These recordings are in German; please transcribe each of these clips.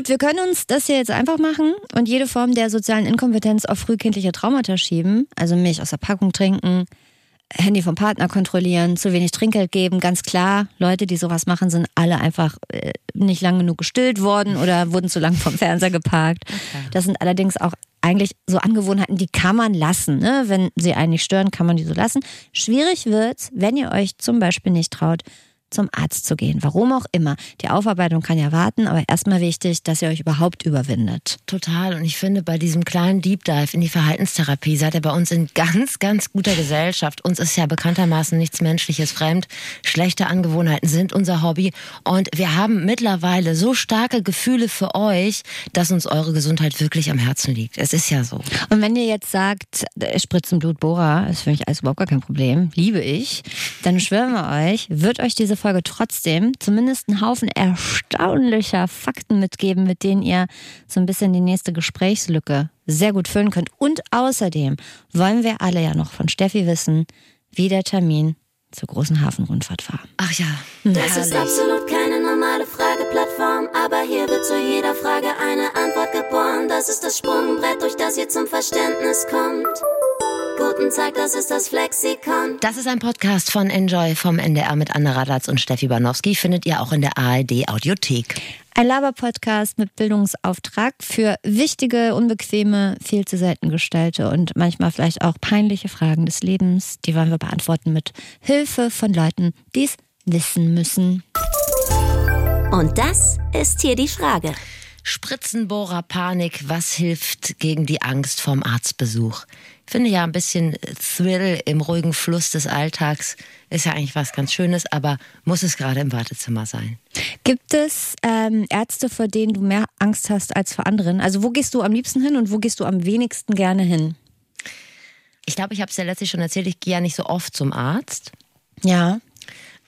Gut, wir können uns das hier jetzt einfach machen und jede Form der sozialen Inkompetenz auf frühkindliche Traumata schieben. Also Milch aus der Packung trinken, Handy vom Partner kontrollieren, zu wenig Trinkgeld geben. Ganz klar, Leute, die sowas machen, sind alle einfach äh, nicht lang genug gestillt worden oder wurden zu lang vom Fernseher geparkt. Okay. Das sind allerdings auch eigentlich so Angewohnheiten, die kann man lassen. Ne? Wenn sie einen nicht stören, kann man die so lassen. Schwierig wird's, wenn ihr euch zum Beispiel nicht traut, zum Arzt zu gehen. Warum auch immer. Die Aufarbeitung kann ja warten, aber erstmal wichtig, dass ihr euch überhaupt überwindet. Total. Und ich finde, bei diesem kleinen Deep Dive in die Verhaltenstherapie seid ihr bei uns in ganz, ganz guter Gesellschaft. Uns ist ja bekanntermaßen nichts Menschliches fremd. Schlechte Angewohnheiten sind unser Hobby. Und wir haben mittlerweile so starke Gefühle für euch, dass uns eure Gesundheit wirklich am Herzen liegt. Es ist ja so. Und wenn ihr jetzt sagt, Spritzen Blutbohrer ist für mich alles überhaupt gar kein Problem, liebe ich, dann schwören wir euch, wird euch diese Folge trotzdem zumindest einen Haufen erstaunlicher Fakten mitgeben, mit denen ihr so ein bisschen die nächste Gesprächslücke sehr gut füllen könnt. Und außerdem wollen wir alle ja noch von Steffi wissen, wie der Termin zur großen Hafenrundfahrt war. Ach ja. Das ist absolut keine normale Frageplattform, aber hier wird zu jeder Frage eine Antwort geboren. Das ist das Sprungbrett, durch das ihr zum Verständnis kommt. Guten Tag, das ist das Flexikon. Das ist ein Podcast von Enjoy vom NDR mit Anna Radatz und Steffi Banowski. Findet ihr auch in der ARD Audiothek. Ein Laber-Podcast mit Bildungsauftrag für wichtige, unbequeme, viel zu selten gestellte und manchmal vielleicht auch peinliche Fragen des Lebens. Die wollen wir beantworten mit Hilfe von Leuten, die es wissen müssen. Und das ist hier die Frage. Spritzenbohrer Panik, was hilft gegen die Angst vom Arztbesuch? Ich finde ja ein bisschen Thrill im ruhigen Fluss des Alltags ist ja eigentlich was ganz Schönes, aber muss es gerade im Wartezimmer sein? Gibt es ähm, Ärzte, vor denen du mehr Angst hast als vor anderen? Also wo gehst du am liebsten hin und wo gehst du am wenigsten gerne hin? Ich glaube, ich habe es ja letztlich schon erzählt, ich gehe ja nicht so oft zum Arzt. Ja.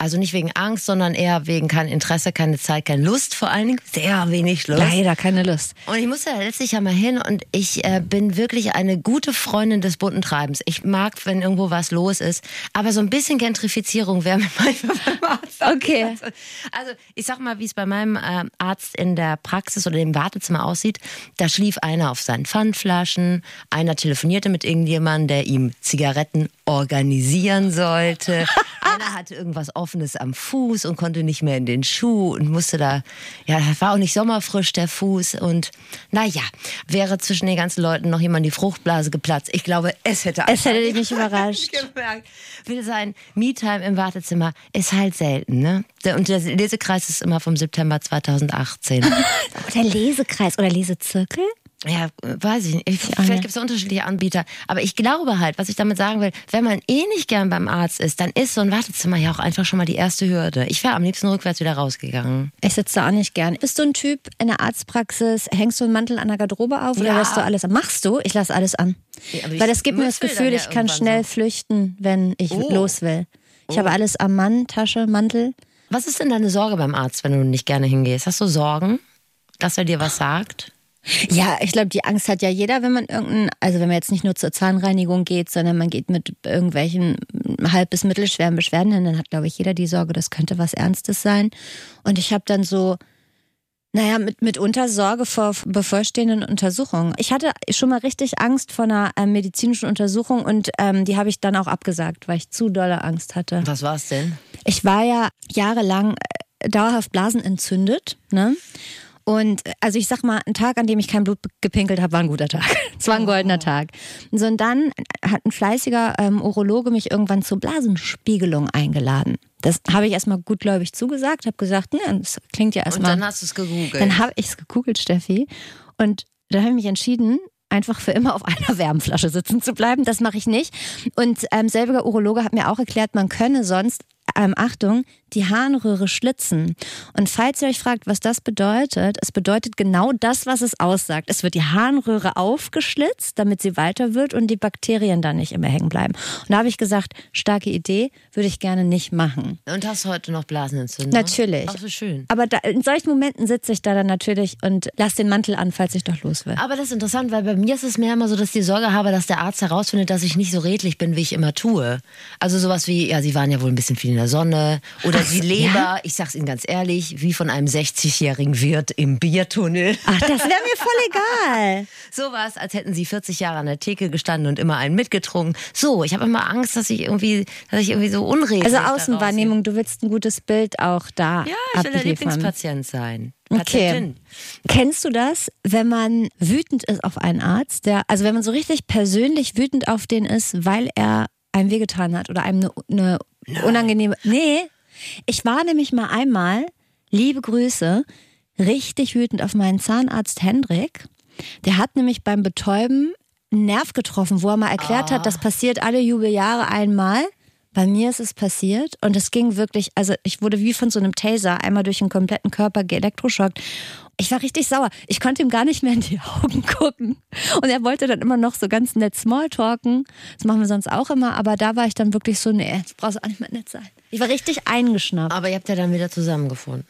Also nicht wegen Angst, sondern eher wegen kein Interesse, keine Zeit, keine Lust vor allen Dingen. Sehr wenig Lust. Leider keine Lust. Und ich musste letztlich ja mal hin und ich äh, bin wirklich eine gute Freundin des bunten Treibens. Ich mag, wenn irgendwo was los ist, aber so ein bisschen Gentrifizierung wäre mir manchmal beim Arzt. Okay. Also, also ich sag mal, wie es bei meinem äh, Arzt in der Praxis oder im Wartezimmer aussieht. Da schlief einer auf seinen Pfandflaschen, einer telefonierte mit irgendjemandem, der ihm Zigaretten organisieren sollte. einer hatte irgendwas Offenes am Fuß und konnte nicht mehr in den Schuh und musste da, ja, war auch nicht sommerfrisch, der Fuß. Und naja, wäre zwischen den ganzen Leuten noch jemand die Fruchtblase geplatzt. Ich glaube, es hätte Es hätte dich nicht überrascht. gemerkt. Will sein, Me-Time im Wartezimmer ist halt selten, ne? Und der Lesekreis ist immer vom September 2018. der Lesekreis oder Lesezirkel? Ja, weiß ich nicht. Vielleicht gibt es unterschiedliche Anbieter. Aber ich glaube halt, was ich damit sagen will, wenn man eh nicht gern beim Arzt ist, dann ist so ein Wartezimmer ja auch einfach schon mal die erste Hürde. Ich wäre am liebsten rückwärts wieder rausgegangen. Ich sitze da auch nicht gern. Bist du ein Typ in der Arztpraxis, hängst du einen Mantel an der Garderobe auf oder Ja. lässt du alles an? Machst du? Ich lasse alles an. Ja, Weil das gibt mir das Gefühl, ja ich kann schnell so. flüchten, wenn ich Oh. los will. Ich Oh. habe alles am Mann, Tasche, Mantel. Was ist denn deine Sorge beim Arzt, wenn du nicht gerne hingehst? Hast du Sorgen, dass er dir was sagt? Ja, ich glaube, die Angst hat ja jeder, wenn man irgendein, also wenn man jetzt nicht nur zur Zahnreinigung geht, sondern man geht mit irgendwelchen halb bis mittelschweren Beschwerden hin, dann hat, glaube ich, jeder die Sorge, das könnte was Ernstes sein. Und ich habe dann so, naja, mit, mitunter Sorge vor bevorstehenden Untersuchungen. Ich hatte schon mal richtig Angst vor einer äh, medizinischen Untersuchung und ähm, die habe ich dann auch abgesagt, weil ich zu dolle Angst hatte. Was war's denn? Ich war ja jahrelang äh, dauerhaft blasenentzündet, ne? Und äh, also ich sag mal, ein Tag, an dem ich kein Blut gepinkelt habe, war ein guter Tag. Es war ein goldener Tag. So, und dann hat ein fleißiger ähm, Urologe mich irgendwann zur Blasenspiegelung eingeladen. Das habe ich erstmal gutgläubig zugesagt, habe gesagt, ne, das klingt ja Und erstmal. dann hast du es gegoogelt. Dann habe ich es gegoogelt, Steffi. Und dann habe ich mich entschieden, einfach für immer auf einer Wärmflasche sitzen zu bleiben. Das mache ich nicht. Und ähm, selbiger Urologe hat mir auch erklärt, man könne sonst, ähm, Achtung, die Harnröhre schlitzen. Und falls ihr euch fragt, was das bedeutet, es bedeutet genau das, was es aussagt. Es wird die Harnröhre aufgeschlitzt, damit sie weiter wird und die Bakterien dann nicht immer hängen bleiben. Und da habe ich gesagt, starke Idee, würde ich gerne nicht machen. Und hast heute noch Blasenentzündung? Natürlich. Ach so schön. Aber da, in solchen Momenten sitze ich da dann natürlich und lass den Mantel an, falls ich doch los will. Aber das ist interessant, weil bei mir ist es mehr immer so, dass ich die Sorge habe, dass der Arzt herausfindet, dass ich nicht so redlich bin, wie ich immer tue. Also sowas wie, ja, Sie waren ja wohl ein bisschen viel in der Sonne oder die Leber, ich sag's Ihnen ganz ehrlich, wie von einem 60-jährigen Wirt im Biertunnel. Ach, das wäre mir voll egal. Sowas, als hätten Sie 40 Jahre an der Theke gestanden und immer einen mitgetrunken. So, ich habe immer Angst, dass ich irgendwie, dass ich irgendwie so unredlich Also Außenwahrnehmung, du willst ein gutes Bild auch da. Ja, ich will der. Lieblingspatient sein. Okay. Kennst du das, wenn man wütend ist auf einen Arzt, der, also wenn man so richtig persönlich wütend auf den ist, weil er einem wehgetan hat oder einem eine, eine unangenehme. Nee, ich war nämlich mal einmal, liebe Grüße, richtig wütend auf meinen Zahnarzt Hendrik. Der hat nämlich beim Betäuben einen Nerv getroffen, wo er mal erklärt hat, das passiert alle Jubeljahre einmal. Bei mir ist es passiert und es ging wirklich, also ich wurde wie von so einem Taser einmal durch den kompletten Körper geelektroschockt. Ich war richtig sauer. Ich konnte ihm gar nicht mehr in die Augen gucken. Und er wollte dann immer noch so ganz nett Smalltalken. Das machen wir sonst auch immer. Aber da war ich dann wirklich so, nee, jetzt brauchst du auch nicht mehr nett sein. Ich war richtig eingeschnappt. Aber ihr habt ja dann wieder zusammengefunden.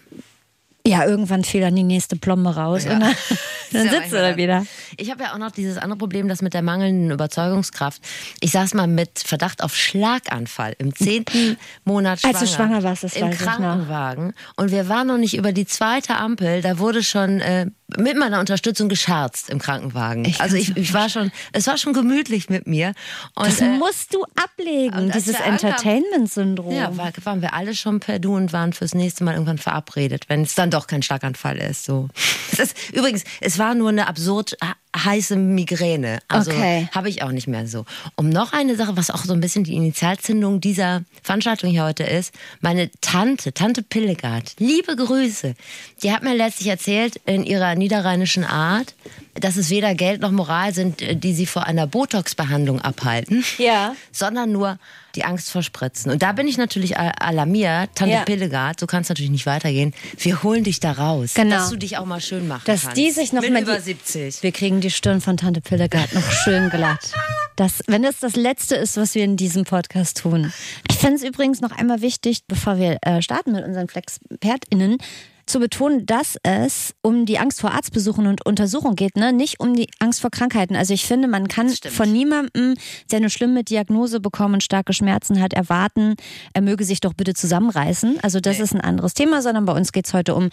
Ja, irgendwann fiel dann die nächste Plombe raus. Und dann, dann ja sitzt er da wieder. Ich habe ja auch noch dieses andere Problem, das mit der mangelnden Überzeugungskraft. Ich saß mal mit Verdacht auf Schlaganfall im zehnten Monat schwanger. Als du schwanger warst, das Im. Krankenwagen. Und wir waren noch nicht über die zweite Ampel. Da wurde schon äh, mit meiner Unterstützung gescherzt im Krankenwagen. Ich also ich, ich war schon, es war schon gemütlich mit mir. Und, Das äh, musst du ablegen, dieses Entertainment-Syndrom. ja, war, waren wir alle schon per Du und waren fürs nächste Mal irgendwann verabredet, wenn es dann doch kein Schlaganfall ist. So. Es ist übrigens, es war nur eine absurd heiße Migräne. Also Okay. habe ich auch nicht mehr so. Um noch eine Sache, was auch so ein bisschen die Initialzündung dieser Veranstaltung hier heute ist, meine Tante, Tante Pillegard, liebe Grüße, die hat mir letztlich erzählt in ihrer niederrheinischen Art, dass es weder Geld noch Moral sind, äh, die sie vor einer Botox-Behandlung abhalten Ja. sondern nur die Angst vor Spritzen. Und da bin ich natürlich alarmiert, Tante Ja. Pillegard, so kann es natürlich nicht weitergehen. Wir holen dich da raus, Genau. dass du dich auch mal schön machen Dass kannst. die sich noch Mit über die- 70. Wir kriegen die Stirn von Tante Pillegard noch schön glatt. Das, wenn das das Letzte ist, was wir in diesem Podcast tun. Ich fände es übrigens noch einmal wichtig, bevor wir äh, starten mit unseren FlexpertInnen, zu betonen, dass es um die Angst vor Arztbesuchen und Untersuchungen geht, ne? nicht um die Angst vor Krankheiten. Also ich finde, man kann von niemandem, der eine schlimme Diagnose bekommen und starke Schmerzen hat, erwarten, er möge sich doch bitte zusammenreißen. Also das ist ein anderes Thema, sondern bei uns geht es heute um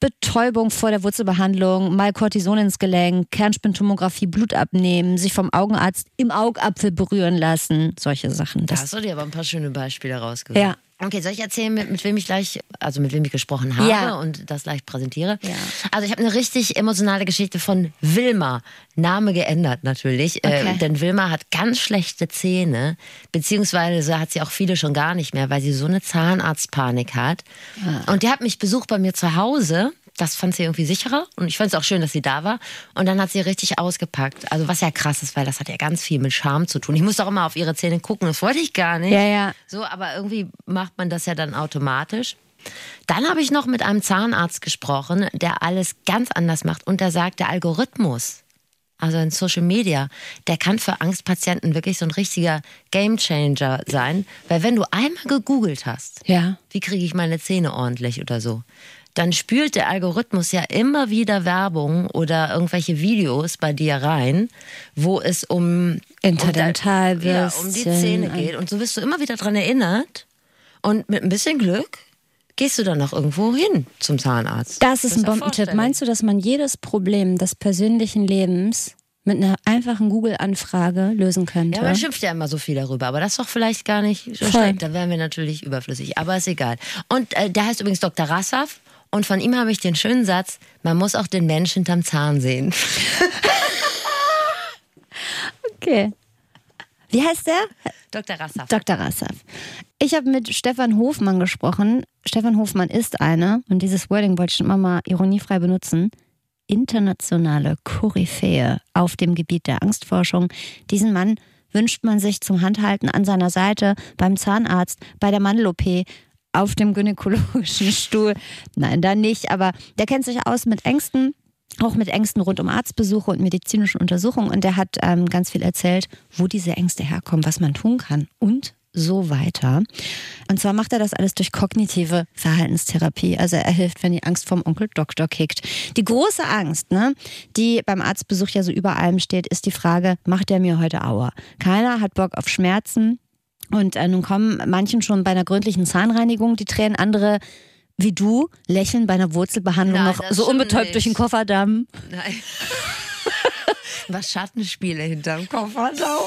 Betäubung vor der Wurzelbehandlung, mal Cortison ins Gelenk, Kernspintomographie, Blut abnehmen, sich vom Augenarzt im Augapfel berühren lassen, solche Sachen. Da Das, hast du dir aber ein paar schöne Beispiele rausgesucht. Ja. Okay, soll ich erzählen, mit, mit wem ich gleich, also mit wem ich gesprochen habe Ja. und das gleich präsentiere? Ja. Also ich habe eine richtig emotionale Geschichte von Wilma. Name geändert natürlich, Okay. äh, denn Wilma hat ganz schlechte Zähne, beziehungsweise hat sie auch viele schon gar nicht mehr, weil sie so eine Zahnarztpanik hat. Ah. Und die hat mich besucht bei mir zu Hause. Das fand sie irgendwie sicherer und ich fand es auch schön, dass sie da war. Und dann hat sie richtig ausgepackt. Also was ja krass ist, weil das hat ja ganz viel mit Charme zu tun. Ich musste auch immer auf ihre Zähne gucken, das wollte ich gar nicht. Ja, ja. So, aber irgendwie macht man das ja dann automatisch. Dann habe ich noch mit einem Zahnarzt gesprochen, der alles ganz anders macht und der sagt, der Algorithmus, also in Social Media, der kann für Angstpatienten wirklich so ein richtiger Gamechanger sein, weil wenn du einmal gegoogelt hast, ja. wie kriege ich meine Zähne ordentlich oder so, dann spült der Algorithmus ja immer wieder Werbung oder irgendwelche Videos bei dir rein, wo es um Interdental um, ja, um die Zähne geht. Und so wirst du immer wieder dran erinnert. Und mit ein bisschen Glück gehst du dann noch irgendwo hin zum Zahnarzt. Das ist ein Bombentipp. Meinst du, dass man jedes Problem des persönlichen Lebens mit einer einfachen Google-Anfrage lösen könnte? Ja, man schimpft ja immer so viel darüber, aber das ist doch vielleicht gar nicht so schlecht. Da wären wir natürlich überflüssig, aber ist egal. Und äh, der heißt übrigens Dr. Rassaf und von ihm habe ich den schönen Satz, man muss auch den Mensch hinterm Zahn sehen. Okay. Wie heißt der? Dr. Rassaf. Dr. Rassaf. Ich habe mit Stefan Hofmann gesprochen. Stefan Hofmann ist eine, und dieses Wording wollte ich schon immer mal ironiefrei benutzen, internationale Koryphäe auf dem Gebiet der Angstforschung. Diesen Mann wünscht man sich zum Handhalten an seiner Seite beim Zahnarzt, bei der Mandel-OP, auf dem gynäkologischen Stuhl. Nein, da nicht, aber der kennt sich aus mit Ängsten, auch mit Ängsten rund um Arztbesuche und medizinischen Untersuchungen. Und der hat ähm, ganz viel erzählt, wo diese Ängste herkommen, was man tun kann und so weiter. Und zwar macht er das alles durch kognitive Verhaltenstherapie. Also er hilft, wenn die Angst vom Onkel Doktor kickt. Die große Angst, ne, die beim Arztbesuch ja so über allem steht, ist die Frage, macht er mir heute Aua? Keiner hat Bock auf Schmerzen. Und äh, nun kommen manchen schon bei einer gründlichen Zahnreinigung die Tränen, andere wie du lächeln bei einer Wurzelbehandlung Nein, noch so unbetäubt nicht. durch den Kofferdamm. Nein. Was Schattenspiele hinterm Kofferdaum.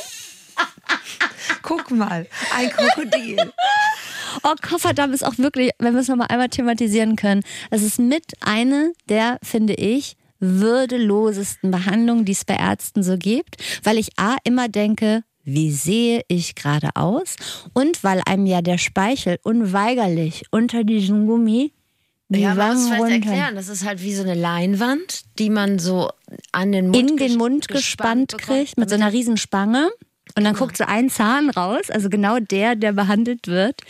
Guck mal, ein Krokodil. Oh, Kofferdamm ist auch wirklich, wenn wir es nochmal einmal thematisieren können, das ist mit eine der, finde ich, würdelosesten Behandlungen, die es bei Ärzten so gibt, weil ich A immer denke, wie sehe ich gerade aus? Und weil einem ja der Speichel unweigerlich unter diesem Gummi die Ja, man muss Wangen vielleicht runter erklären, das ist halt wie so eine Leinwand, die man so an den Mund in den Mund gespannt bekommt, kriegt mit so einer riesen Spange. Und dann guckt so ein Zahn raus, also genau der, der behandelt wird.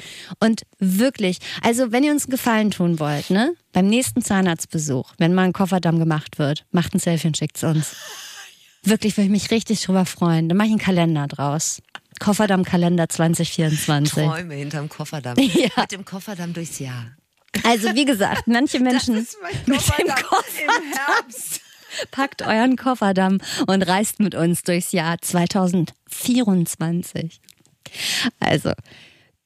Und wirklich, also wenn ihr uns einen Gefallen tun wollt, ne, beim nächsten Zahnarztbesuch, wenn mal ein Kofferdamm gemacht wird, macht ein Selfie und schickt's uns. Wirklich würde ich mich richtig drüber freuen. Dann mache ich einen Kalender draus. Kofferdamm-Kalender 2024. Träume hinterm Kofferdamm. Ja. Mit dem Kofferdamm durchs Jahr. Also wie gesagt, manche Menschen mit dem Kofferdamm im Herbst. Packt euren Kofferdamm und reist mit uns durchs Jahr 2024. Also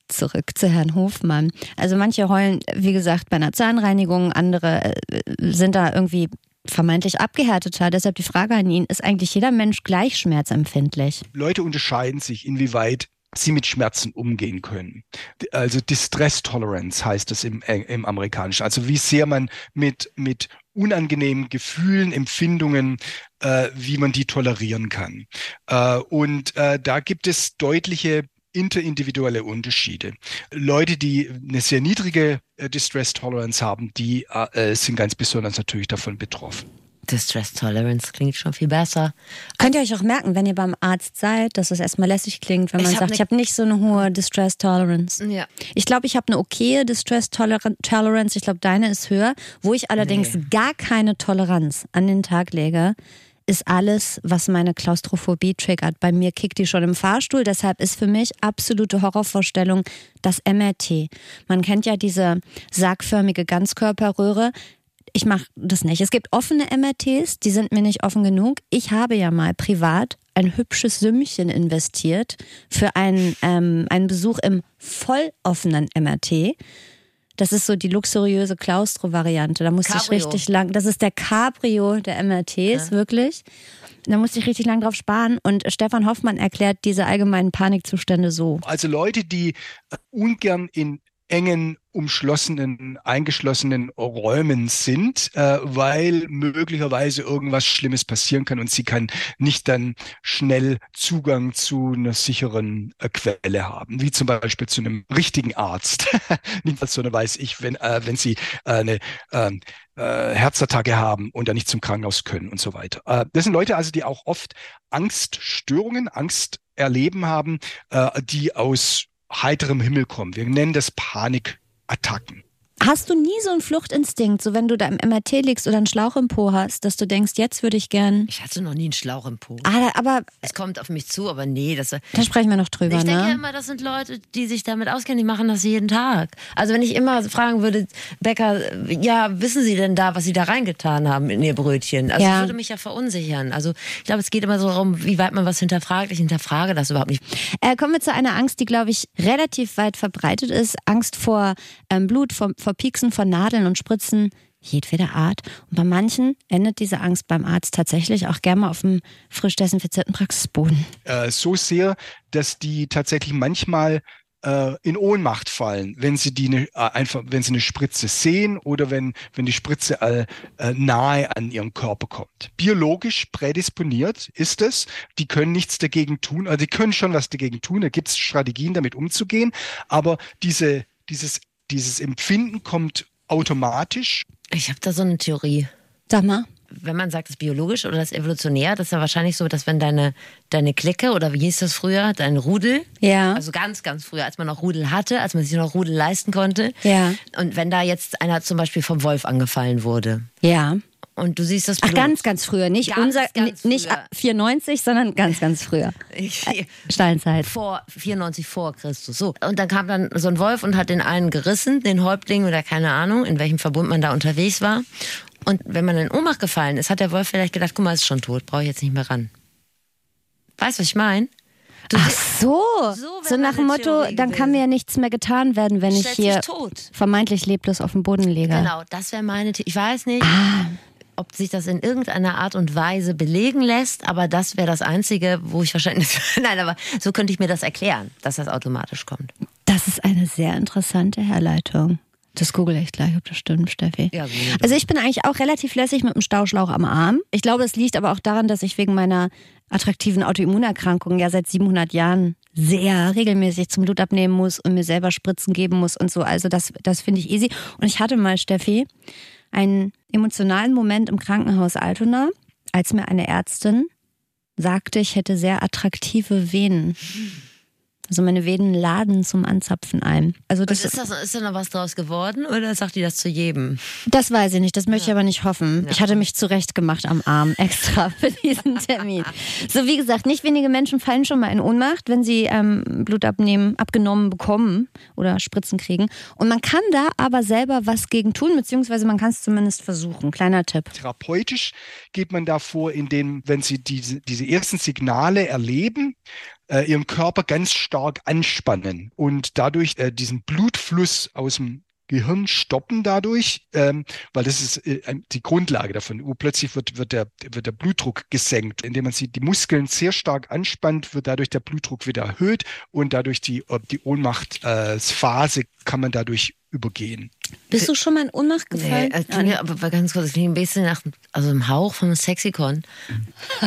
zurück zu Herrn Hofmann. Also manche heulen, wie gesagt, bei einer Zahnreinigung, andere äh, sind da irgendwie vermeintlich abgehärteter. Deshalb die Frage an ihn, ist eigentlich jeder Mensch gleich schmerzempfindlich? Leute unterscheiden sich, inwieweit sie mit Schmerzen umgehen können. Also Distress Tolerance heißt es im, äh, im Amerikanischen. Also wie sehr man mit, mit unangenehmen Gefühlen, Empfindungen, äh, wie man die tolerieren kann. Äh, und äh, da gibt es deutliche interindividuelle Unterschiede. Leute, die eine sehr niedrige äh, Distress Tolerance haben, die äh, sind ganz besonders natürlich davon betroffen. Distress Tolerance klingt schon viel besser. Könnt ihr euch auch merken, wenn ihr beim Arzt seid, dass es erstmal lässig klingt, wenn man Ich hab sagt, ne- ich habe nicht so eine hohe Distress Tolerance. Ja. Ich glaube, ich habe eine okaye Distress Toler- Tolerance. Ich glaube, deine ist höher. Wo ich allerdings Nee. gar keine Toleranz an den Tag lege, ist alles, was meine Klaustrophobie triggert. Bei mir kickt die schon im Fahrstuhl. Deshalb ist für mich absolute Horrorvorstellung das MRT. Man kennt ja diese sargförmige Ganzkörperröhre. Ich mache das nicht. Es gibt offene MRTs, die sind mir nicht offen genug. Ich habe ja mal privat ein hübsches Sümmchen investiert für einen, ähm, einen Besuch im volloffenen MRT. Das ist so die luxuriöse Klaustro-Variante. Da musste Cabrio. ich richtig lang. Das ist der Cabrio der MRTs, wirklich. Da musste ich richtig lang drauf sparen. Und Stefan Hoffmann erklärt diese allgemeinen Panikzustände so. Also Leute, die ungern in engen, umschlossenen, eingeschlossenen Räumen sind, äh, weil möglicherweise irgendwas Schlimmes passieren kann und sie kann nicht dann schnell Zugang zu einer sicheren äh, Quelle haben, wie zum Beispiel zu einem richtigen Arzt. Nicht so eine weiß ich, wenn, äh, wenn sie äh, eine ähm, äh, Herzattacke haben und dann nicht zum Krankenhaus können und so weiter. Äh, das sind Leute also, die auch oft Angststörungen, Angst erleben haben, die aus heiterem Himmel kommen. Wir nennen das Panikattacken. Hast du nie so einen Fluchtinstinkt, so wenn du da im MRT liegst oder einen Schlauch im Po hast, dass du denkst, jetzt würde ich gern. Ich hatte noch nie einen Schlauch im Po. Ah, aber Es kommt auf mich zu, aber nee, das. da sprechen wir noch drüber, Ich denke ja ne? immer, das sind Leute, die sich damit auskennen, die machen das jeden Tag. Also wenn ich immer fragen würde, Bäcker, ja, wissen Sie denn da, was Sie da reingetan haben in Ihr Brötchen? Also Ja. das würde mich ja verunsichern. Also ich glaube, es geht immer so darum, wie weit man was hinterfragt. Ich hinterfrage das überhaupt nicht. Äh, kommen wir zu einer Angst, die, glaube ich, relativ weit verbreitet ist. Angst vor ähm, Blut, vor, vor Pieksen, vor Nadeln und Spritzen jedweder Art. Und bei manchen endet diese Angst beim Arzt tatsächlich auch gerne mal auf dem frisch desinfizierten Praxisboden. Äh, so sehr, dass die tatsächlich manchmal äh, in Ohnmacht fallen, wenn sie die ne, äh, einfach, wenn sie eine Spritze sehen oder wenn, wenn die Spritze äh, äh, nahe an ihren Körper kommt. Biologisch prädisponiert ist es. Die können nichts dagegen tun, also die können schon was dagegen tun. Da gibt es Strategien, damit umzugehen. Aber diese, dieses, dieses Empfinden kommt automatisch Ich habe da so eine Theorie. Sag mal. Wenn man sagt, das ist biologisch oder das ist evolutionär, das ist ja wahrscheinlich so, dass wenn deine, deine Clique oder wie hieß das früher, dein Rudel, Ja. also ganz, ganz früher, als man noch Rudel hatte, als man sich noch Rudel leisten konnte. Ja. Und wenn da jetzt einer zum Beispiel vom Wolf angefallen wurde Ja. Und du siehst das Ach, Blut. ganz, ganz früher. Nicht Ganz, unser, ganz nicht früher. ab 94, sondern ganz, ganz früher. Ich, Steinzeit. vor 94 vor Christus. So. Und dann kam dann so ein Wolf und hat den einen gerissen, den Häuptling oder keine Ahnung, in welchem Verbund man da unterwegs war. Und wenn man in Ohnmacht gefallen ist, hat der Wolf vielleicht gedacht, guck mal, ist schon tot, brauche ich jetzt nicht mehr ran. Weißt du, was ich meine? Ach so. So So, nach dem Motto, Theorie dann kann mir ja nichts mehr getan werden, wenn ich Stellt sich hier tot. vermeintlich leblos auf dem Boden liege. Genau, das wäre meine. The ich weiß nicht, Ah. Ob sich das in irgendeiner Art und Weise belegen lässt, aber das wäre das Einzige, wo ich wahrscheinlich. Nein, aber so könnte ich mir das erklären, dass das automatisch kommt. Das ist eine sehr interessante Herleitung. Das google ich gleich, ob das stimmt, Steffi. Ja, also ich bin eigentlich auch relativ lässig mit dem Stauschlauch am Arm. Ich glaube, es liegt aber auch daran, dass ich wegen meiner attraktiven Autoimmunerkrankung ja seit 700 Jahren sehr regelmäßig zum Blut abnehmen muss und mir selber Spritzen geben muss und so. Also das, das finde ich easy. Und ich hatte mal, Steffi, einen emotionalen Moment im Krankenhaus Altona, als mir eine Ärztin sagte, ich hätte sehr attraktive Venen. Also meine Venen laden zum Anzapfen ein. Also das, ist, das, ist da noch was draus geworden oder sagt die das zu jedem? das weiß ich nicht, das möchte ich aber nicht hoffen. Ich hatte mich zurechtgemacht am Arm extra für diesen Termin. So wie gesagt, nicht wenige Menschen fallen schon mal in Ohnmacht, wenn sie ähm, Blut abnehmen, abgenommen bekommen oder Spritzen kriegen. Und man kann da aber selber was gegen tun, beziehungsweise man kann es zumindest versuchen. Kleiner Tipp. Therapeutisch geht man da vor, indem, wenn Sie diese, diese ersten Signale erleben, äh, Ihren Körper ganz stark anspannen und dadurch äh, diesen Blutfluss aus dem Gehirn stoppen dadurch, ähm, weil das ist äh, die Grundlage davon. Urplötzlich wird, wird, der, wird der Blutdruck gesenkt. Indem man sie, die Muskeln sehr stark anspannt, wird dadurch der Blutdruck wieder erhöht und dadurch die, äh, die Ohnmachtsphase kann man dadurch übergehen. Bist du schon mal in Ohnmacht gefallen? Nee, klingt, ja, aber ganz kurz, das klingt ein bisschen nach also im Hauch vom Sexikon.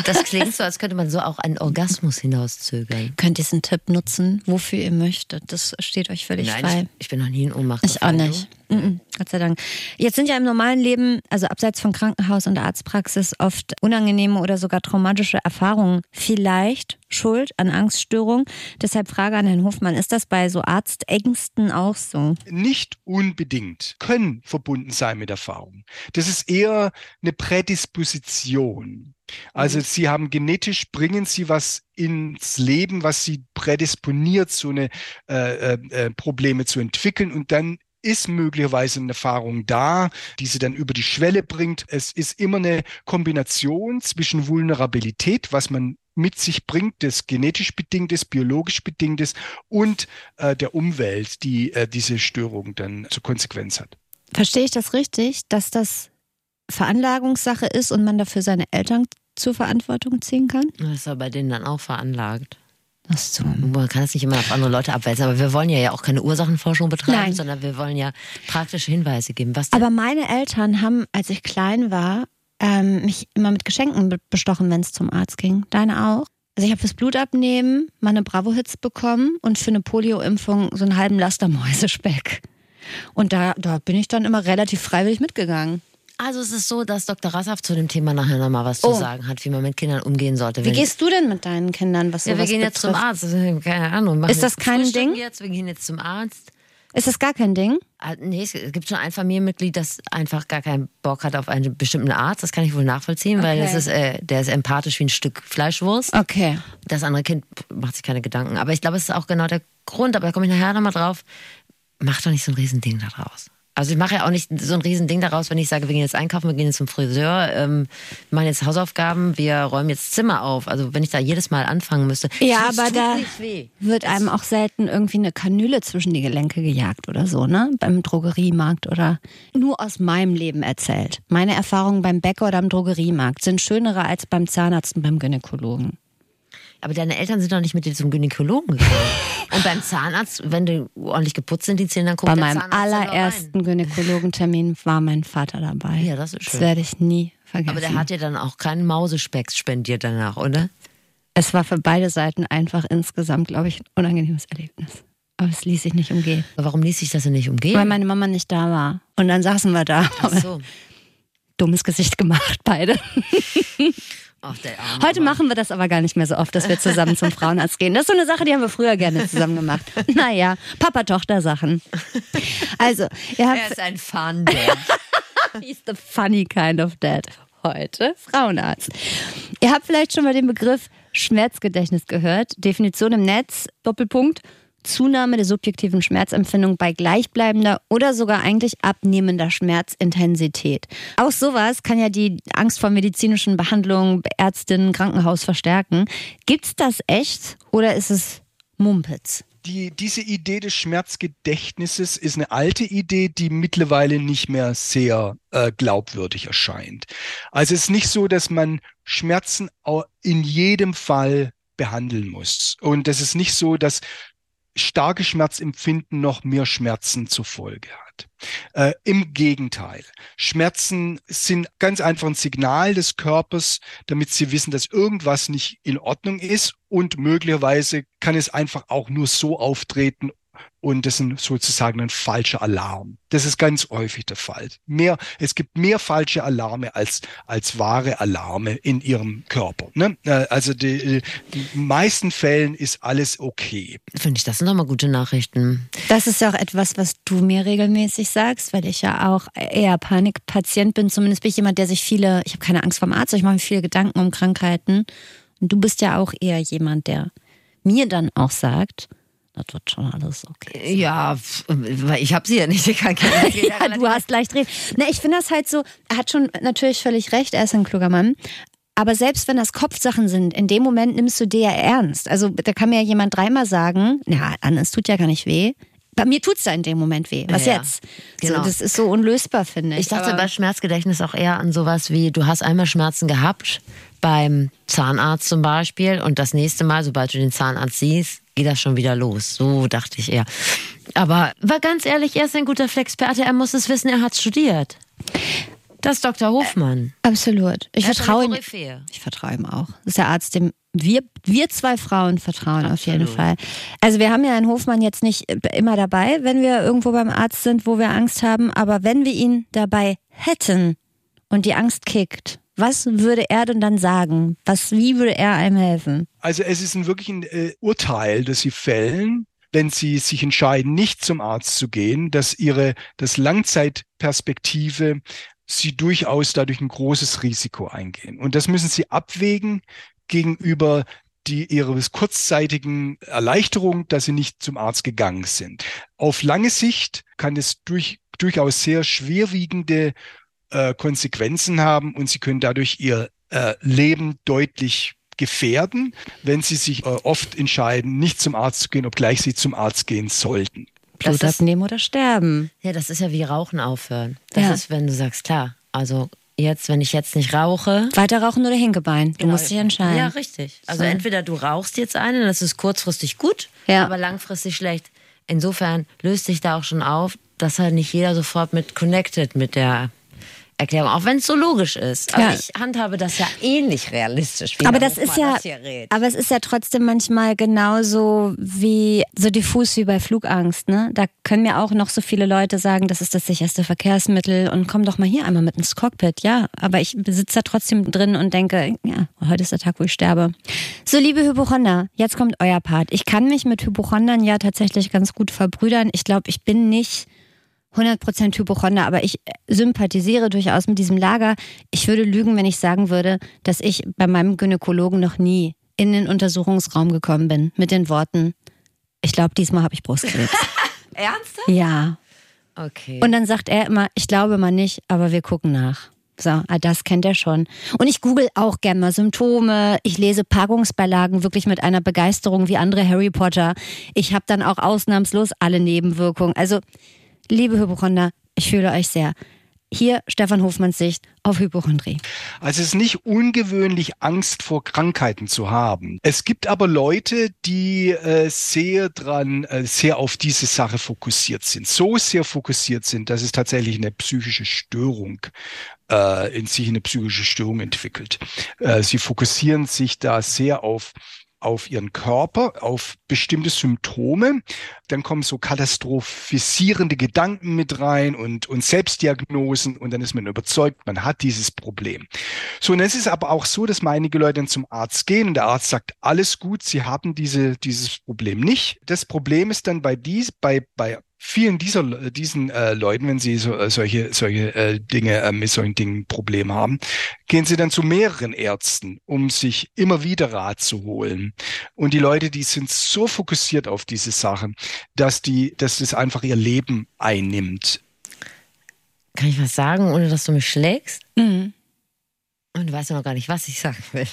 Das klingt so, als könnte man so auch einen Orgasmus hinauszögern. Könnt diesen Tipp nutzen, wofür ihr möchtet. Das steht euch völlig frei. Nein, ich, ich bin noch nie in Ohnmacht Ich auch gefallen, nicht. Mhm, Gott sei Dank. Jetzt sind ja im normalen Leben, also abseits von Krankenhaus und Arztpraxis, oft unangenehme oder sogar traumatische Erfahrungen vielleicht schuld an Angststörungen. Deshalb Frage an Herrn Hofmann, ist das bei so Arztängsten auch so? nicht unbedingt können verbunden sein mit Erfahrung. Das ist eher eine Prädisposition. Also sie haben genetisch, bringen sie was ins Leben, was sie prädisponiert, so eine äh, äh, äh, Probleme zu entwickeln und dann ist möglicherweise eine Erfahrung da, die sie dann über die Schwelle bringt. Es ist immer eine Kombination zwischen Vulnerabilität, was man mit sich bringt, das genetisch bedingtes, biologisch bedingtes und äh, der Umwelt, die äh, diese Störung dann zur Konsequenz hat. Verstehe ich das richtig, dass das Veranlagungssache ist und man dafür seine Eltern zur Verantwortung ziehen kann? Das ist aber bei denen dann auch veranlagt. Ach so. Man kann es nicht immer auf andere Leute abwälzen, aber wir wollen ja, ja auch keine Ursachenforschung betreiben, Nein. sondern wir wollen ja praktische Hinweise geben. Aber meine Eltern haben, als ich klein war, ähm, mich immer mit Geschenken be bestochen, wenn es zum Arzt ging. Deine auch? Also ich habe fürs Blutabnehmen mal eine Bravo-Hits bekommen und für eine Polio-Impfung so einen halben Laster Mäusespeck. Und da, da bin ich dann immer relativ freiwillig mitgegangen. Also es ist so, dass Dr. Rassaff zu dem Thema nachher nochmal was Oh. zu sagen hat, wie man mit Kindern umgehen sollte. Wie gehst du denn mit deinen Kindern, was ja, wir gehen jetzt zum betrifft? Arzt. Ist keine Ahnung. Ist das kein Frühstück Ding? Jetzt, wir gehen jetzt zum Arzt. Ist das gar kein Ding? Ah, Nee, es gibt schon ein Familienmitglied, das einfach gar keinen Bock hat auf einen bestimmten Arzt. Das kann ich wohl nachvollziehen, weil Okay. das ist, äh, der ist empathisch wie ein Stück Fleischwurst. Okay. Das andere Kind macht sich keine Gedanken. Aber ich glaube, es ist auch genau der Grund, aber da komme ich nachher nochmal drauf. Mach doch nicht so ein Riesending daraus. Also ich mache ja auch nicht so ein Riesending daraus, wenn ich sage, wir gehen jetzt einkaufen, wir gehen jetzt zum Friseur, ähm, wir machen jetzt Hausaufgaben, wir räumen jetzt Zimmer auf. Also wenn ich da jedes Mal anfangen müsste. Ja, es aber da wird einem auch selten irgendwie eine Kanüle zwischen die Gelenke gejagt oder so, ne? Beim Drogeriemarkt oder nur aus meinem Leben erzählt. Meine Erfahrungen beim Bäcker oder am Drogeriemarkt sind schönere als beim Zahnarzt und beim Gynäkologen. Aber deine Eltern sind doch nicht mit dir zum Gynäkologen gegangen. Und beim Zahnarzt, wenn die ordentlich geputzt sind, die Zähne, dann guckt Bei der meinem Zahnarzt allerersten Gynäkologentermin war mein Vater dabei. Ja, das ist Das schön. werde ich nie vergessen. Aber der hat dir dann auch keinen Mausespecks spendiert danach, oder? es war für beide Seiten einfach insgesamt, glaube ich, ein unangenehmes Erlebnis. Aber es ließ sich nicht umgehen. Warum ließ sich das denn nicht umgehen? Weil meine Mama nicht da war. Und dann saßen wir da. Ach so. Dummes Gesicht gemacht, beide. Ach. Heute machen wir das aber gar nicht mehr so oft, dass wir zusammen zum Frauenarzt gehen. Das ist so eine Sache, die haben wir früher gerne zusammen gemacht. Naja, Papa-Tochter-Sachen. Also, ihr Er habt ist ein Fun, der. He's the funny kind of dad. Heute Frauenarzt. Ihr habt vielleicht schon mal den Begriff Schmerzgedächtnis gehört. Definition im Netz, Doppelpunkt. Zunahme der subjektiven Schmerzempfindung bei gleichbleibender oder sogar eigentlich abnehmender Schmerzintensität. Auch sowas kann ja die Angst vor medizinischen Behandlungen, Ärztinnen, Krankenhaus verstärken. Gibt's das echt oder ist es Mumpitz? die, diese Idee des Schmerzgedächtnisses ist eine alte Idee, die mittlerweile nicht mehr sehr äh, glaubwürdig erscheint. Also es ist nicht so, dass man Schmerzen in jedem Fall behandeln muss. Und es ist nicht so, dass starke Schmerzempfinden noch mehr Schmerzen zur Folge hat. Äh, Im Gegenteil. Schmerzen sind ganz einfach ein Signal des Körpers, damit sie wissen, dass irgendwas nicht in Ordnung ist und möglicherweise kann es einfach auch nur so auftreten, und das ist sozusagen ein falscher Alarm. Das ist ganz häufig der Fall. Mehr, es gibt mehr falsche Alarme als, als wahre Alarme in ihrem Körper. Ne? Äh, also die, die meisten Fällen ist alles okay. Finde ich, das sind doch mal gute Nachrichten. Das ist ja auch etwas, was du mir regelmäßig sagst, weil ich ja auch eher Panikpatient bin. Zumindest bin ich jemand, der sich viele, ich habe keine Angst vom Arzt, ich mache mir viele Gedanken um Krankheiten. Und du bist ja auch eher jemand, der mir dann auch sagt, das wird schon alles okay. Ja, weil ich habe sie ja nicht. Ich kann ja, du hast leicht reden. Na, ich finde das halt so, er hat schon natürlich völlig recht, er ist ein kluger Mann. Aber selbst wenn das Kopfsachen sind, in dem Moment nimmst du dir ja ernst. Also da kann mir ja jemand dreimal sagen, na, es tut ja gar nicht weh. Bei mir tut es da in dem Moment weh. Was ja, jetzt? Genau. So, das ist so unlösbar, finde ich. Ich dachte bei Schmerzgedächtnis auch eher an sowas wie, du hast einmal Schmerzen gehabt, beim Zahnarzt zum Beispiel, und das nächste Mal, sobald du den Zahnarzt siehst, geht das schon wieder los. So dachte ich eher. Aber war ganz ehrlich, er ist ein guter Flexperte, er muss es wissen, er hat studiert. Das ist Dr. Hofmann. Absolut. Ich vertraue ihm. Ich vertraue ihm auch. Das ist der Arzt, dem wir, wir zwei Frauen vertrauen Absolut. auf jeden Fall. Also wir haben ja einen Hofmann jetzt nicht immer dabei, wenn wir irgendwo beim Arzt sind, wo wir Angst haben, aber wenn wir ihn dabei hätten und die Angst kickt, was würde er denn dann sagen? Was, wie würde er einem helfen? Also es ist ein wirklich ein äh, Urteil, das sie fällen, wenn sie sich entscheiden, nicht zum Arzt zu gehen, dass ihre, das Langzeitperspektive sie durchaus dadurch ein großes Risiko eingehen. Und das müssen sie abwägen gegenüber die ihres kurzzeitigen Erleichterung, dass sie nicht zum Arzt gegangen sind. Auf lange Sicht kann es durch, durchaus sehr schwerwiegende äh, Konsequenzen haben und sie können dadurch ihr äh, Leben deutlich gefährden, wenn sie sich äh, oft entscheiden, nicht zum Arzt zu gehen, obgleich sie zum Arzt gehen sollten. Blut abnehmen oder sterben. Ja, das ist ja wie Rauchen aufhören. Das ja. ist, wenn du sagst, klar, also jetzt, wenn ich jetzt nicht rauche. Weiter rauchen oder Hingebein. Du genau. musst dich entscheiden. Ja, richtig. Also so. entweder du rauchst jetzt einen, das ist kurzfristig gut, ja. aber langfristig schlecht. Insofern löst sich da auch schon auf, dass halt nicht jeder sofort mit connected mit der Erklärung, auch wenn es so logisch ist. Aber ja. ich handhabe das ja ähnlich realistisch. Wie aber das ist ja, das aber es ist ja trotzdem manchmal genauso wie so diffus wie bei Flugangst. Ne? Da können mir auch noch so viele Leute sagen, das ist das sicherste Verkehrsmittel und komm doch mal hier einmal mit ins Cockpit. Ja, aber ich sitze da trotzdem drin und denke, ja, heute ist der Tag, wo ich sterbe. So, liebe Hypochonder, jetzt kommt euer Part. Ich kann mich mit Hypochondern ja tatsächlich ganz gut verbrüdern. Ich glaube, ich bin nicht 100% Hypochonder, aber ich sympathisiere durchaus mit diesem Lager. Ich würde lügen, wenn ich sagen würde, dass ich bei meinem Gynäkologen noch nie in den Untersuchungsraum gekommen bin mit den Worten, ich glaube, diesmal habe ich Brustkrebs. Ernsthaft? Ja. Okay. Und dann sagt er immer, ich glaube mal nicht, aber wir gucken nach. So, ah, das kennt er schon. Und ich google auch gerne mal Symptome. Ich lese Packungsbeilagen wirklich mit einer Begeisterung wie andere Harry Potter. Ich habe dann auch ausnahmslos alle Nebenwirkungen. Also Liebe Hypochonder, ich fühle euch sehr. Hier Stefan Hofmanns Sicht auf Hypochondrie. Also es ist nicht ungewöhnlich, Angst vor Krankheiten zu haben. Es gibt aber Leute, die äh, sehr dran, äh, sehr auf diese Sache fokussiert sind. So sehr fokussiert sind, dass es tatsächlich eine psychische Störung äh, in sich eine psychische Störung entwickelt. Äh, sie fokussieren sich da sehr auf auf ihren Körper, auf bestimmte Symptome. Dann kommen so katastrophisierende Gedanken mit rein und, und Selbstdiagnosen und dann ist man überzeugt, man hat dieses Problem. So, und es ist aber auch so, dass einige Leute dann zum Arzt gehen und der Arzt sagt, alles gut, sie haben diese, dieses Problem nicht. Das Problem ist dann bei dies, bei, bei vielen dieser diesen äh, Leuten, wenn sie so, äh, solche solche äh, Dinge äh, mit solchen Dingen Probleme haben, gehen sie dann zu mehreren Ärzten, um sich immer wieder Rat zu holen. Und die Leute, die sind so fokussiert auf diese Sachen, dass die, dass das einfach ihr Leben einnimmt. Kann ich was sagen, ohne dass du mich schlägst? Mhm. Und du weißt ja noch gar nicht, was ich sagen will.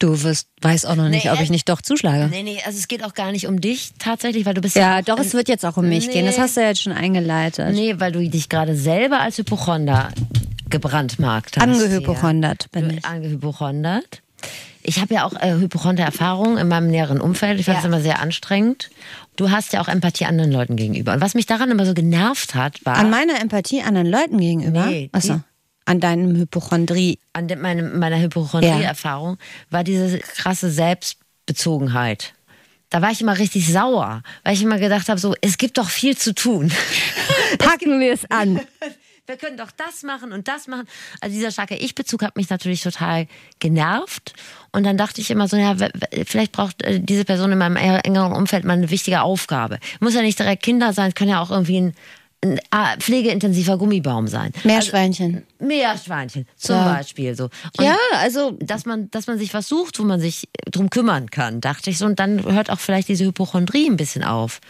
Du wirst, weißt auch noch nicht, Nee, ob ich äh, nicht doch zuschlage. Nee, nee, also es geht auch gar nicht um dich tatsächlich, weil du bist Ja, auch doch, es wird jetzt auch um mich Nee. gehen. Das hast du ja jetzt schon eingeleitet. Nee, weil du dich gerade selber als Hypochonder gebrandmarkt hast. Angehypochondert bin Du- ich. Angehypochondert. Ich habe ja auch äh, Hypochonder-Erfahrung in meinem näheren Umfeld. Ich fand es Ja. immer sehr anstrengend. Du hast ja auch Empathie anderen Leuten gegenüber. Und was mich daran immer so genervt hat, war An meiner Empathie anderen Leuten gegenüber? Nee, Achso. An deinem Hypochondrie. an de, meine, meiner Hypochondrie-Erfahrung, war diese krasse Selbstbezogenheit. Da war ich immer richtig sauer, weil ich immer gedacht habe, so, es gibt doch viel zu tun. Packen wir es an. Wir können doch das machen und das machen. Also dieser starke Ich-Bezug hat mich natürlich total genervt. Und dann dachte ich immer so, ja, vielleicht braucht äh, diese Person in meinem engeren Umfeld mal eine wichtige Aufgabe. Muss ja nicht direkt Kinder sein, es kann ja auch irgendwie ein, pflegeintensiver Gummibaum sein. Meerschweinchen. Meerschweinchen zum Ja. Beispiel so. Und ja, also dass man, dass man sich was sucht, wo man sich drum kümmern kann, dachte ich so. Und dann hört auch vielleicht diese Hypochondrie ein bisschen auf.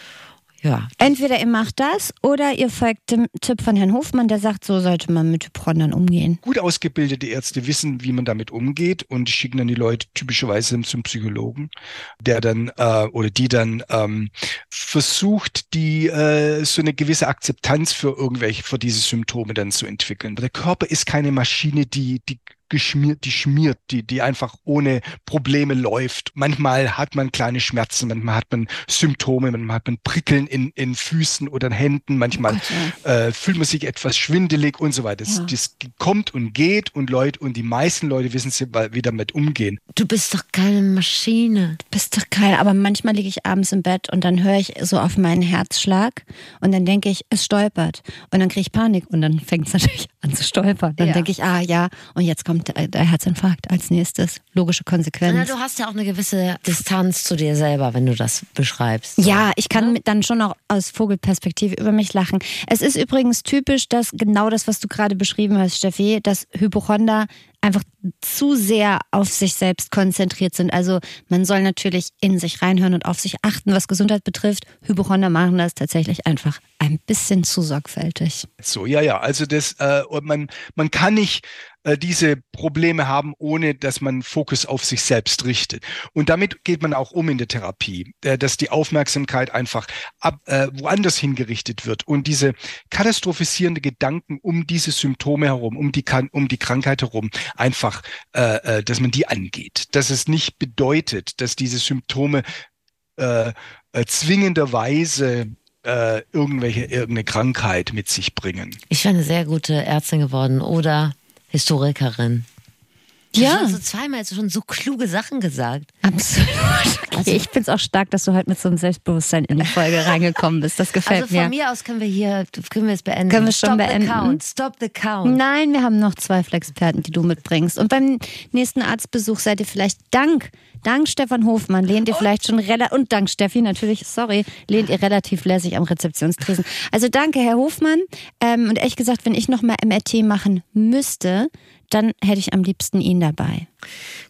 Ja. entweder ihr macht das oder ihr folgt dem Tipp von Herrn Hofmann, der sagt, so sollte man mit Hypochondern umgehen. Gut ausgebildete Ärzte wissen, wie man damit umgeht und schicken dann die Leute typischerweise zum Psychologen, der dann äh, oder die dann ähm, versucht, die äh, so eine gewisse Akzeptanz für irgendwelche, für diese Symptome dann zu entwickeln. Der Körper ist keine Maschine, die, die geschmiert, die schmiert, die, die einfach ohne Probleme läuft. Manchmal hat man kleine Schmerzen, manchmal hat man Symptome, manchmal hat man Prickeln in, in Füßen oder Händen, manchmal äh, fühlt man sich etwas schwindelig und so weiter. Das, Ja. das kommt und geht und Leute, und die meisten Leute wissen, sie, wie damit umgehen. Du bist doch keine Maschine. Bist doch geil, aber manchmal liege ich abends im Bett und dann höre ich so auf meinen Herzschlag und dann denke ich, es stolpert. Und dann kriege ich Panik und dann fängt es natürlich an zu stolpern. Dann Ja. denke ich, ah ja, und jetzt kommt der, der Herzinfarkt als nächstes. Logische Na, Konsequenz. du hast ja auch eine gewisse Distanz zu dir selber, wenn du das beschreibst. Ja, ich kann mit- dann schon auch aus Vogelperspektive über mich lachen. Es ist übrigens typisch, dass genau das, was du gerade beschrieben hast, Steffi, dass Hypochonder einfach zu sehr auf sich selbst konzentriert sind. Also man soll natürlich in sich reinhören und auf sich achten, was Gesundheit betrifft. Hypochonder machen das tatsächlich einfach ein bisschen zu sorgfältig. So, ja, ja. Also das, äh, man, man kann nicht äh, diese Probleme haben, ohne dass man Fokus auf sich selbst richtet. Und damit geht man auch um in der Therapie, äh, dass die Aufmerksamkeit einfach ab, äh, woanders hingerichtet wird und diese katastrophisierende Gedanken um diese Symptome herum, um die, um die Krankheit herum, einfach, äh, äh, dass man die angeht. Dass es nicht bedeutet, dass diese Symptome äh, äh, zwingenderweise äh, irgendwelche irgendeine Krankheit mit sich bringen. Ich wäre eine sehr gute Ärztin geworden oder Historikerin. Ja. Du hast so zweimal jetzt schon so kluge Sachen gesagt. Absolut. Okay, ich finde es auch stark, dass du heute mit so einem Selbstbewusstsein in die Folge reingekommen bist. Das gefällt Also von mir. mir aus können wir hier, können wir es beenden. Können wir schon Stop beenden. the count, stop the count. Nein, wir haben noch Zweifel-Experten, die du mitbringst. Und beim nächsten Arztbesuch seid ihr vielleicht dank, dank Stefan Hofmann, lehnt ihr vielleicht schon relativ, und dank Steffi natürlich, sorry, lehnt ihr relativ lässig am Rezeptionstresen. Also danke, Herr Hofmann. Ähm, und ehrlich gesagt, wenn ich nochmal MRT machen müsste, dann hätte ich am liebsten ihn dabei.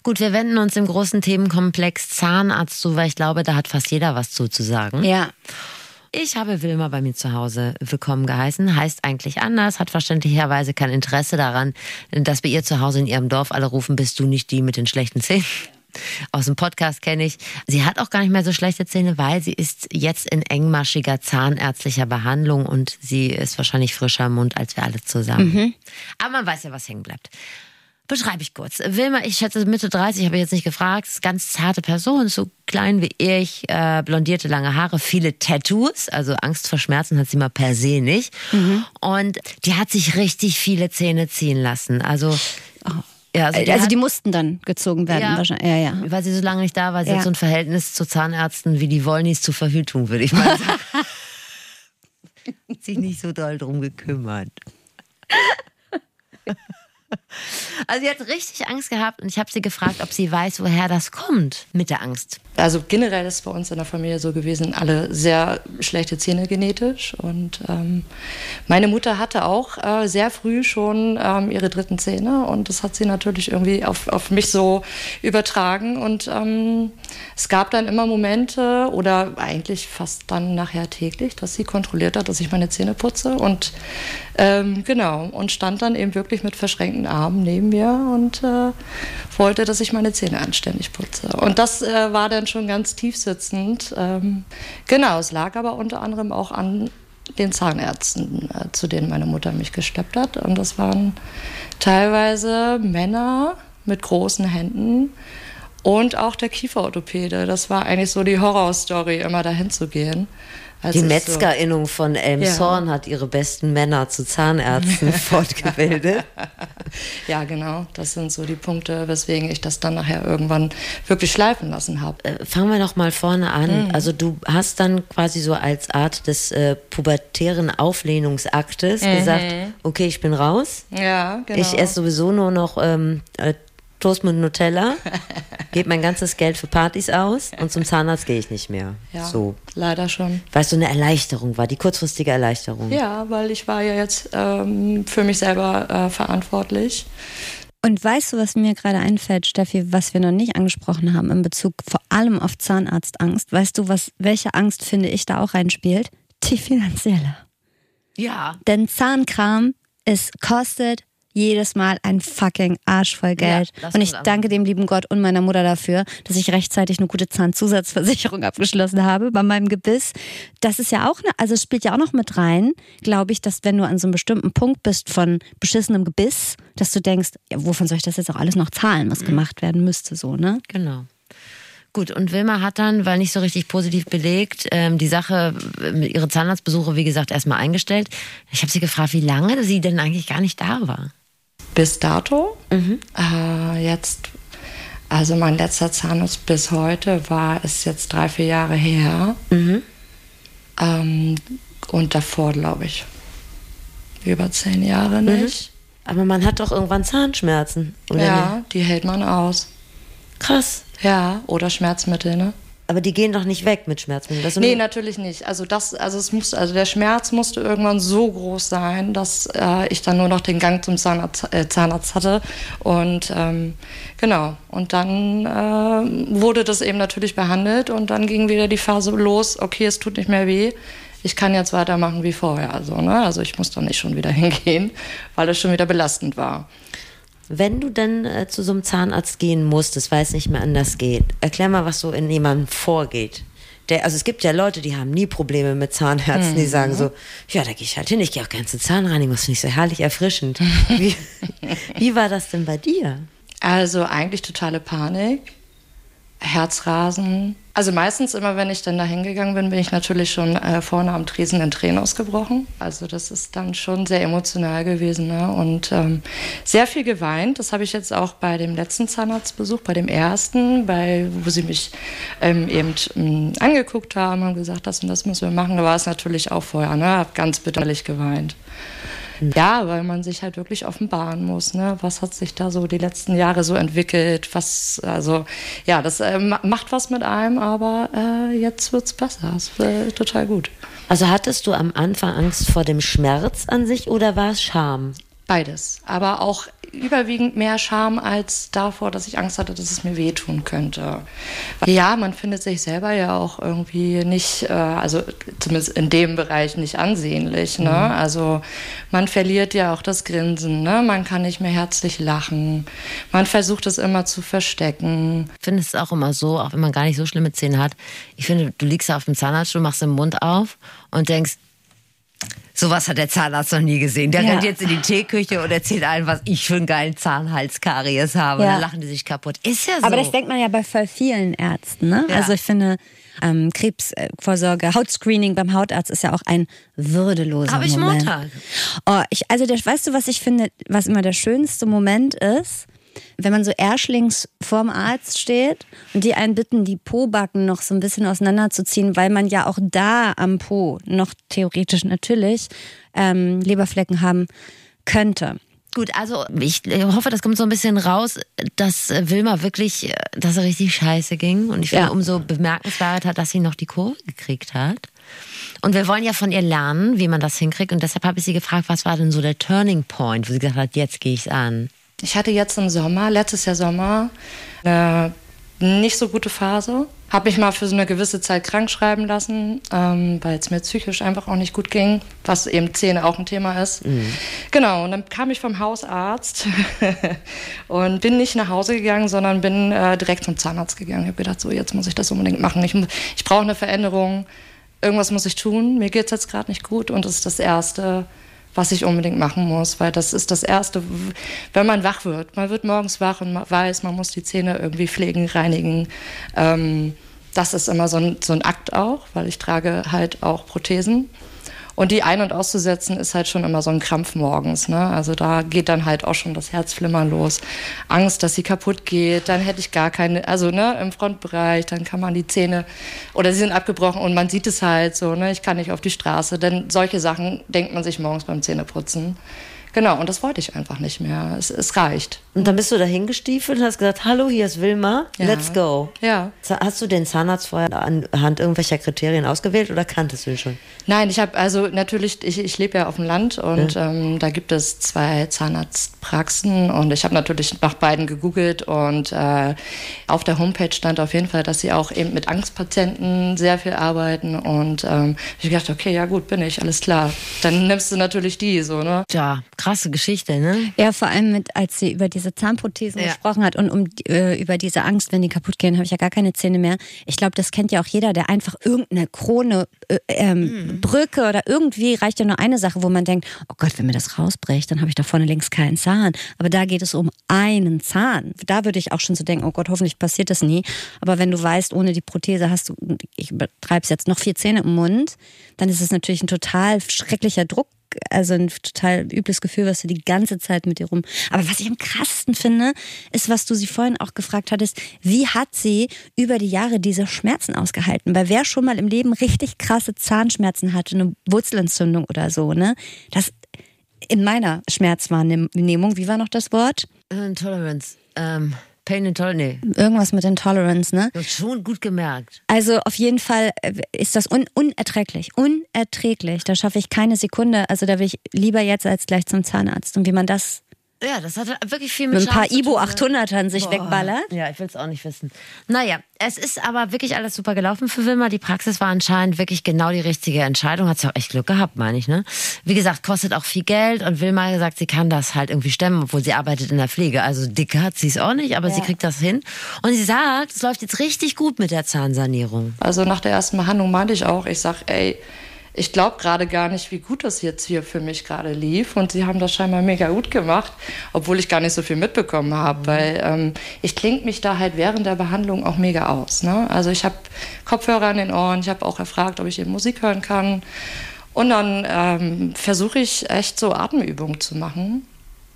Gut, wir wenden uns im großen Themenkomplex Zahnarzt zu, weil ich glaube, da hat fast jeder was zu, zu sagen. Ja. Ich habe Wilma bei mir zu Hause willkommen geheißen, heißt eigentlich anders, hat verständlicherweise kein Interesse daran, dass bei ihr zu Hause in ihrem Dorf alle rufen, bist du nicht die mit den schlechten Zähnen? Aus dem Podcast kenne ich. Sie hat auch gar nicht mehr so schlechte Zähne, weil sie ist jetzt in engmaschiger zahnärztlicher Behandlung und sie ist wahrscheinlich frischer im Mund als wir alle zusammen. Aber man weiß ja, was hängen bleibt. Beschreibe ich kurz. Wilma, ich schätze Mitte 30, habe ich jetzt nicht gefragt, ist ganz zarte Person, so klein wie ich, äh, blondierte lange Haare, viele Tattoos, also Angst vor Schmerzen hat sie mal per se nicht. Und die hat sich richtig viele Zähne ziehen lassen. Also, ja, also, die Also hat, die mussten dann gezogen werden Ja. wahrscheinlich. Ja, ja. weil sie so lange nicht da war, sie Ja. hat so ein Verhältnis zu Zahnärzten wie die Wollnis zur Verhütung, würde ich mal sagen. sich nicht so doll drum gekümmert. Also sie hat richtig Angst gehabt und ich habe sie gefragt, ob sie weiß, woher das kommt mit der Angst. Also generell ist bei uns in der Familie so gewesen, alle sehr schlechte Zähne genetisch. Und ähm, meine Mutter hatte auch äh, sehr früh schon ähm, ihre dritten Zähne und das hat sie natürlich irgendwie auf, auf mich so übertragen. Und ähm, es gab dann immer Momente oder eigentlich fast dann nachher täglich, dass sie kontrolliert hat, dass ich meine Zähne putze. Und ähm, genau, und stand dann eben wirklich mit verschränkten Armen neben mir und äh, wollte, dass ich meine Zähne anständig putze. Und das äh, war dann schon ganz tief sitzend. Ähm, genau, es lag aber unter anderem auch an den Zahnärzten, äh, zu denen meine Mutter mich gesteppt hat. Und das waren teilweise Männer mit großen Händen und auch der Kieferorthopäde. Das war eigentlich so die Horrorstory, immer dahin zu gehen. Als die Metzgerinnung so, von Elmshorn ja. hat ihre besten Männer zu Zahnärzten fortgebildet. ja, genau. Das sind so die Punkte, weswegen ich das dann nachher irgendwann wirklich schleifen lassen habe. Äh, fangen wir noch mal vorne an. Mhm. Also du hast dann quasi so als Art des äh, pubertären Auflehnungsaktes mhm. gesagt, okay, ich bin raus. Ja, genau. Ich esse sowieso nur noch ähm, äh, Toast mit Nutella, gebe mein ganzes Geld für Partys aus und zum Zahnarzt gehe ich nicht mehr. Ja, so. leider schon. Weil es so eine Erleichterung war, die kurzfristige Erleichterung. Ja, weil ich war ja jetzt ähm, für mich selber äh, verantwortlich. Und weißt du, was mir gerade einfällt, Steffi, was wir noch nicht angesprochen haben in Bezug vor allem auf Zahnarztangst? Weißt du, was, welche Angst, finde ich, da auch reinspielt? Die finanzielle. Ja. Denn Zahnkram, es kostet jedes Mal ein fucking Arsch voll Geld. Ja, und ich danke dem lieben Gott und meiner Mutter dafür, dass ich rechtzeitig eine gute Zahnzusatzversicherung abgeschlossen habe bei meinem Gebiss. Das ist ja auch eine, also es spielt ja auch noch mit rein, glaube ich, dass wenn du an so einem bestimmten Punkt bist von beschissenem Gebiss, dass du denkst, ja, wovon soll ich das jetzt auch alles noch zahlen, was mhm. gemacht werden müsste, so, ne? Genau. Gut, und Wilma hat dann, weil nicht so richtig positiv belegt, ähm, die Sache, äh, ihre Zahnarztbesuche, wie gesagt, erstmal eingestellt. Ich habe sie gefragt, wie lange sie denn eigentlich gar nicht da war bis dato. Mhm. Äh, jetzt, also mein letzter Zahnarzt bis heute war, ist jetzt drei, vier Jahre her. Mhm. Ähm, und davor, glaube ich, über zehn Jahre mhm. nicht. Mhm. Aber man hat doch irgendwann Zahnschmerzen, oder? Ja, nicht? die hält man aus. Krass. Ja, oder Schmerzmittel, ne? Aber die gehen doch nicht weg mit Schmerzmitteln. Das nee, natürlich nicht. Also das, also es muss, also der Schmerz musste irgendwann so groß sein, dass äh, ich dann nur noch den Gang zum Zahnarzt, äh, Zahnarzt hatte. Und ähm, genau. Und dann äh, wurde das eben natürlich behandelt und dann ging wieder die Phase los, okay, es tut nicht mehr weh. Ich kann jetzt weitermachen wie vorher. Also, ne? also ich muss dann nicht schon wieder hingehen, weil es schon wieder belastend war. Wenn du dann äh, zu so einem Zahnarzt gehen musstest, weil es nicht mehr anders geht, erklär mal, was so in jemandem vorgeht. Der, also es gibt ja Leute, die haben nie Probleme mit Zahnärzten, mhm. die sagen so, ja, da gehe ich halt hin, ich gehe auch gerne zur Zahnreinigung, das finde ich so herrlich erfrischend. wie, wie war das denn bei dir? Also eigentlich totale Panik, Herzrasen, also meistens immer, wenn ich dann da hingegangen bin, bin ich natürlich schon äh, vorne am Tresen in Tränen ausgebrochen. Also das ist dann schon sehr emotional gewesen ne? und ähm, sehr viel geweint. Das habe ich jetzt auch bei dem letzten Zahnarztbesuch, bei dem ersten, bei, wo sie mich ähm, eben ähm, angeguckt haben und gesagt, das und das müssen wir machen. Da war es natürlich auch vorher, ne? habe ganz bitterlich geweint. Ja, weil man sich halt wirklich offenbaren muss. Ne? Was hat sich da so die letzten Jahre so entwickelt? Was, also, ja, das äh, macht was mit einem, aber äh, jetzt es besser. Es wird total gut. Also hattest du am Anfang Angst vor dem Schmerz an sich oder war es Scham? Beides. Aber auch überwiegend mehr Scham als davor, dass ich Angst hatte, dass es mir wehtun könnte. Ja, man findet sich selber ja auch irgendwie nicht, äh, also zumindest in dem Bereich nicht ansehnlich. Ne? Mhm. Also man verliert ja auch das Grinsen, ne? man kann nicht mehr herzlich lachen, man versucht es immer zu verstecken. Ich finde es auch immer so, auch wenn man gar nicht so schlimme Zähne hat, ich finde, du liegst auf dem Zahnarztstuhl, machst den Mund auf und denkst, Sowas hat der Zahnarzt noch nie gesehen. Der ja. rennt jetzt in die Teeküche und erzählt allen, was ich für einen geilen Zahnhalskaries habe. Ja. Dann lachen die sich kaputt. Ist ja so. Aber das denkt man ja bei voll vielen Ärzten. Ne? Ja. Also ich finde, ähm, Krebsvorsorge, Hautscreening beim Hautarzt ist ja auch ein würdeloser Hab Moment. Habe ich Montag. Oh, ich, also das, weißt du, was ich finde, was immer der schönste Moment ist? Wenn man so erschlings vorm Arzt steht und die einen bitten, die Po-Backen noch so ein bisschen auseinanderzuziehen, weil man ja auch da am Po noch theoretisch natürlich ähm, Leberflecken haben könnte. Gut, also ich hoffe, das kommt so ein bisschen raus, dass Wilma wirklich, dass er richtig scheiße ging. Und ich finde, Ja. umso bemerkenswerter, dass sie noch die Kurve gekriegt hat. Und wir wollen ja von ihr lernen, wie man das hinkriegt. Und deshalb habe ich sie gefragt, was war denn so der Turning Point, wo sie gesagt hat, jetzt gehe ich's an. Ich hatte jetzt im Sommer, letztes Jahr Sommer, eine nicht so gute Phase. Habe mich mal für so eine gewisse Zeit krank schreiben lassen, ähm, weil es mir psychisch einfach auch nicht gut ging, was eben Zähne auch ein Thema ist. Genau, und dann kam ich vom Hausarzt und bin nicht nach Hause gegangen, sondern bin äh, direkt zum Zahnarzt gegangen. Ich habe gedacht, so jetzt muss ich das unbedingt machen. Ich, ich brauche eine Veränderung. Irgendwas muss ich tun. Mir geht es jetzt gerade nicht gut und das ist das Erste, was ich unbedingt machen muss, weil das ist das Erste, wenn man wach wird. Man wird morgens wach und weiß, man muss die Zähne irgendwie pflegen, reinigen. Ähm, das ist immer so ein, so ein Akt auch, weil ich trage halt auch Prothesen. Und die ein- und auszusetzen ist halt schon immer so ein Krampf morgens. Ne? Also da geht dann halt auch schon das Herzflimmern los. Angst, dass sie kaputt geht, dann hätte ich gar keine, also ne, im Frontbereich, dann kann man die Zähne, oder sie sind abgebrochen und man sieht es halt so, ne, ich kann nicht auf die Straße. Denn solche Sachen denkt man sich morgens beim Zähneputzen. Genau, und das wollte ich einfach nicht mehr. Es, es reicht. Und dann bist du dahin gestiefelt und hast gesagt, hallo, hier ist Wilma, Ja. let's go. Ja. Hast du den Zahnarzt vorher anhand irgendwelcher Kriterien ausgewählt oder kanntest du ihn schon? Nein, ich habe also natürlich, ich, ich lebe ja auf dem Land und ähm, da gibt es zwei Zahnarztpraxen und ich habe natürlich nach beiden gegoogelt und äh, auf der Homepage stand auf jeden Fall, dass sie auch eben mit Angstpatienten sehr viel arbeiten und ähm, ich gedacht, okay, ja gut, bin ich, alles klar. Dann nimmst du natürlich die so, ne? Ja, krasse Geschichte, ne? Ja, vor allem mit, als sie über diese Zahnprothesen Ja. gesprochen hat und um äh, über diese Angst, wenn die kaputt gehen, habe ich ja gar keine Zähne mehr. Ich glaube, das kennt ja auch jeder, der einfach irgendeine Krone, äh, ähm, Brücke oder irgendwie reicht ja nur eine Sache, wo man denkt, oh Gott, wenn mir das rausbricht, dann habe ich da vorne links keinen Zahn. Aber da geht es um einen Zahn. Da würde ich auch schon so denken, oh Gott, hoffentlich passiert das nie. Aber wenn du weißt, ohne die Prothese hast du, ich übertreibe es jetzt, noch vier Zähne im Mund, dann ist es natürlich ein total schrecklicher Druck also ein total übles Gefühl, was du die ganze Zeit mit dir rum. Aber was ich am krassesten finde, ist, was du sie vorhin auch gefragt hattest, wie hat sie über die Jahre diese Schmerzen ausgehalten? Weil wer schon mal im Leben richtig krasse Zahnschmerzen hatte, eine Wurzelentzündung oder so, ne? Das in meiner Schmerzwahrnehmung, wie war noch das Wort? Intolerance. Ähm, Pain Intolerance. Nee, Irgendwas mit Intolerance, ne? du hast schon gut gemerkt. Also auf jeden Fall äh, ist das un unerträglich. Unerträglich. Da schaffe ich keine Sekunde. Also da will ich lieber jetzt als gleich zum Zahnarzt. Und wie man das Ja, das hatte wirklich viel mit mit ein paar Charme Ibo tun, ne? 800ern sich wegballert. Ja, ich will es auch nicht wissen. Naja, es ist aber wirklich alles super gelaufen für Wilma. Die Praxis war anscheinend wirklich genau die richtige Entscheidung. Hat sie auch echt Glück gehabt, meine ich. Ne? Wie gesagt, kostet auch viel Geld und Wilma hat gesagt, sie kann das halt irgendwie stemmen, obwohl sie arbeitet in der Pflege. Also dicke hat sie es auch nicht, aber sie kriegt das hin. Und sie sagt, es läuft jetzt richtig gut mit der Zahnsanierung. Also nach der ersten Behandlung meinte ich auch, ich sag, ey, ich glaube gerade gar nicht, wie gut das jetzt hier für mich gerade lief. Und sie haben das scheinbar mega gut gemacht, obwohl ich gar nicht so viel mitbekommen habe. Weil ähm, ich klinge mich da halt während der Behandlung auch mega aus. Ne? Also ich habe Kopfhörer an den Ohren, ich habe auch erfragt, ob ich eben Musik hören kann. Und dann ähm, versuche ich echt so Atemübungen zu machen.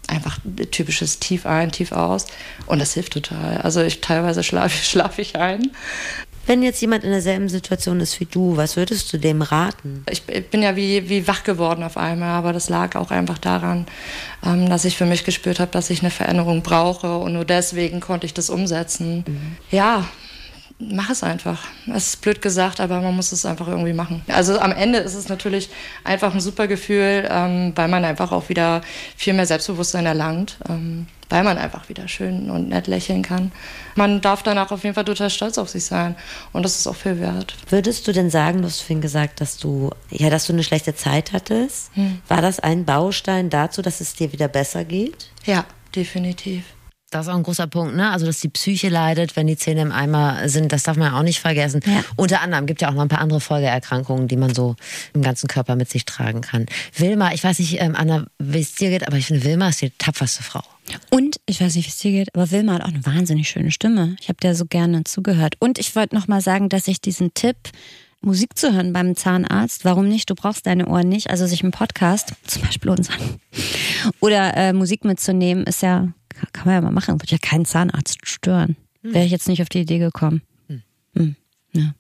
Einfach typisches Tief ein, Tief aus. Und das hilft total. Also ich teilweise schlafe schlaf ich ein. Wenn jetzt jemand in derselben Situation ist wie du, was würdest du dem raten? Ich bin ja wie, wie wach geworden auf einmal, aber das lag auch einfach daran, ähm, dass ich für mich gespürt habe, dass ich eine Veränderung brauche und nur deswegen konnte ich das umsetzen. Ja, mach es einfach. Es ist blöd gesagt, aber man muss es einfach irgendwie machen. Also am Ende ist es natürlich einfach ein super Gefühl, ähm, weil man einfach auch wieder viel mehr Selbstbewusstsein erlangt, ähm, weil man einfach wieder schön und nett lächeln kann. Man darf danach auf jeden Fall total stolz auf sich sein und das ist auch viel wert. Würdest du denn sagen, du hast vorhin gesagt, dass du, ja, dass du eine schlechte Zeit hattest? War das ein Baustein dazu, dass es dir wieder besser geht? Ja, definitiv. Das ist auch ein großer Punkt, ne? Also, dass die Psyche leidet, wenn die Zähne im Eimer sind, das darf man ja auch nicht vergessen. Unter anderem gibt ja auch noch ein paar andere Folgeerkrankungen, die man so im ganzen Körper mit sich tragen kann. Wilma, ich weiß nicht, ähm, Anna, wie es dir geht, aber ich finde, Wilma ist die tapferste Frau. Und ich weiß nicht, wie es dir geht, aber Wilma hat auch eine wahnsinnig schöne Stimme. Ich habe der so gerne zugehört. Und ich wollte noch mal sagen, dass ich diesen Tipp Musik zu hören beim Zahnarzt, warum nicht? Du brauchst deine Ohren nicht. Also sich einen Podcast, zum Beispiel unseren, oder äh, Musik mitzunehmen, ist ja, kann man ja mal machen, wird ja keinen Zahnarzt stören. Wäre ich jetzt nicht auf die Idee gekommen. Hm. Ja.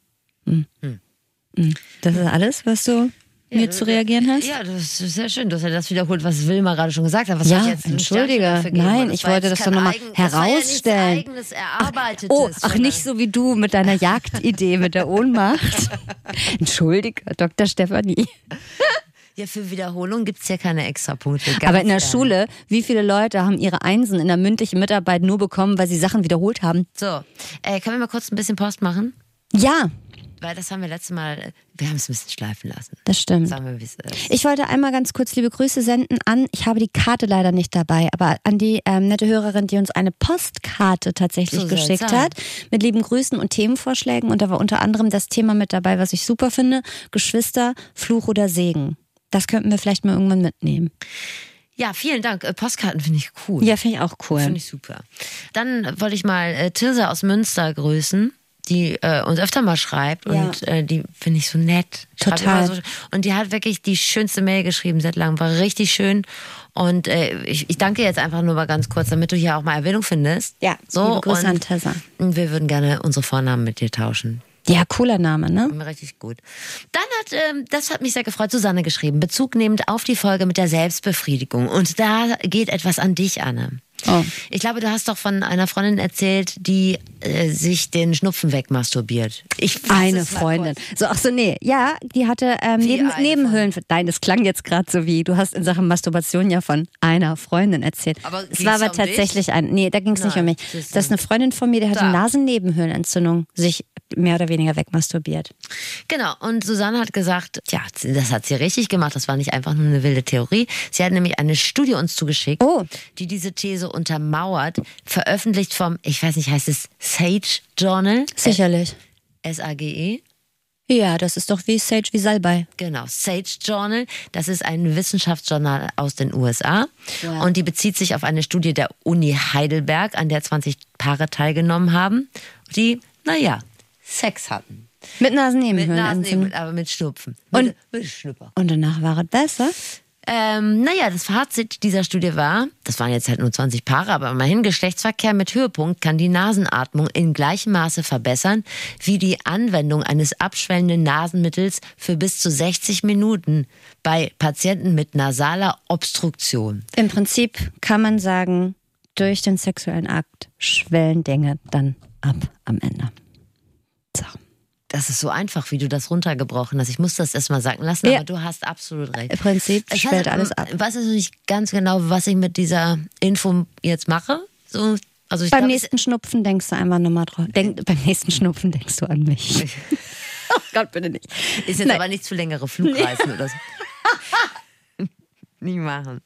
Hm. Hm. Das ist alles, was du mir zu reagieren hast? Ja, das ist sehr schön. Du hast ja das wiederholt, was Wilma gerade schon gesagt hat. Was Ja, jetzt entschuldige. Nein, Das ich wollte das doch noch mal eigen- das war ja nichts herausstellen. eigenes, Erarbeitetes, Oh, ach, nicht so wie du mit deiner Jagdidee mit der Ohnmacht. Entschuldige, Dr. Stefanie. Ja, für Wiederholung gibt's ja keine Extrapunkte. Aber in der ehrlich. Schule, wie viele Leute haben ihre Einsen in der mündlichen Mitarbeit nur bekommen, weil sie Sachen wiederholt haben? So, äh, können wir mal kurz ein bisschen Post machen? Ja, Weil das haben wir letztes Mal, wir haben es ein bisschen schleifen lassen. das stimmt. Sagen wir, wie es ist. Ich wollte einmal ganz kurz liebe Grüße senden an, ich habe die Karte leider nicht dabei, aber an die ähm, nette Hörerin, die uns eine Postkarte tatsächlich So geschickt hat, mit lieben Grüßen und Themenvorschlägen. Und da war unter anderem das Thema mit dabei, was ich super finde, Geschwister, Fluch oder Segen. Das könnten wir vielleicht mal irgendwann mitnehmen. Ja, vielen Dank. Äh, Postkarten finde ich cool. Ja, finde ich auch cool. Finde ich super. Dann wollte ich mal äh, Tirsa aus Münster grüßen, die äh, uns öfter mal schreibt Ja. und äh, die finde ich so nett. Total. So, und die hat wirklich die schönste Mail geschrieben seit langem, war richtig schön. Und äh, ich, ich danke jetzt einfach nur mal ganz kurz, damit du hier auch mal Erwähnung findest. Ja, so liebe Grüße an und Tessa. wir würden gerne unsere Vornamen mit dir tauschen. Ja, cooler Name, ne? Richtig gut. Dann hat, ähm, das hat mich sehr gefreut, Susanne geschrieben, Bezug nehmend auf die Folge mit der Selbstbefriedigung. Und da geht etwas an dich, Anne. Oh. Ich glaube, du hast doch von einer Freundin erzählt, die äh, sich den Schnupfen wegmasturbiert. Ich Eine Freundin. So, ach so, nee. Ja, die hatte ähm, neben, Nebenhöhlen. Nein, das klang jetzt gerade so wie, du hast in Sachen Masturbation ja von einer Freundin erzählt. Aber es war aber um dich? tatsächlich ein, nee, da ging es nicht um mich. Das ist eine Freundin von mir, die hatte Da. Nasennebenhöhlenentzündung, sich mehr oder weniger wegmasturbiert. Genau, und Susanne hat gesagt, ja, das hat sie richtig gemacht, das war nicht einfach nur eine wilde Theorie. Sie hat nämlich eine Studie uns zugeschickt, Oh. die diese These untermauert, veröffentlicht vom, ich weiß nicht, heißt es Sage Journal? Sicherlich. S-A-G-E? Ja, das ist doch wie Sage wie Salbei. Genau, Sage Journal. Das ist ein Wissenschaftsjournal aus den USA. Und die bezieht sich auf eine Studie der Uni Heidelberg, an der 20 Paare teilgenommen haben, die, naja, Sex hatten. Mit Mit Nasennebenhöhlenentzündung. Nasen, aber mit Schnupfen. Und- mit, mit Schnupper. Und danach war es besser. Ähm, naja, das Fazit dieser Studie war, das waren jetzt halt nur 20 Paare, aber immerhin Geschlechtsverkehr mit Höhepunkt kann die Nasenatmung in gleichem Maße verbessern wie die Anwendung eines abschwellenden Nasenmittels für bis zu 60 Minuten bei Patienten mit nasaler Obstruktion. Im Prinzip kann man sagen, durch den sexuellen Akt schwellen Dinge dann ab am Ende. So. Das ist so einfach, wie du das runtergebrochen hast. Ich muss das erstmal sagen lassen, Ja. aber du hast absolut recht. Im Prinzip Ich schwellt weiß, alles ab. Ich weiß also nicht ganz genau, was ich mit dieser Info jetzt mache. So, also ich Beim glaub, nächsten Schnupfen denkst du einfach nochmal drauf. Denk, beim nächsten Schnupfen denkst du an mich. oh Gott, bitte nicht. Ist jetzt Nein. aber nichts für längere Flugreisen oder so. Nie machen.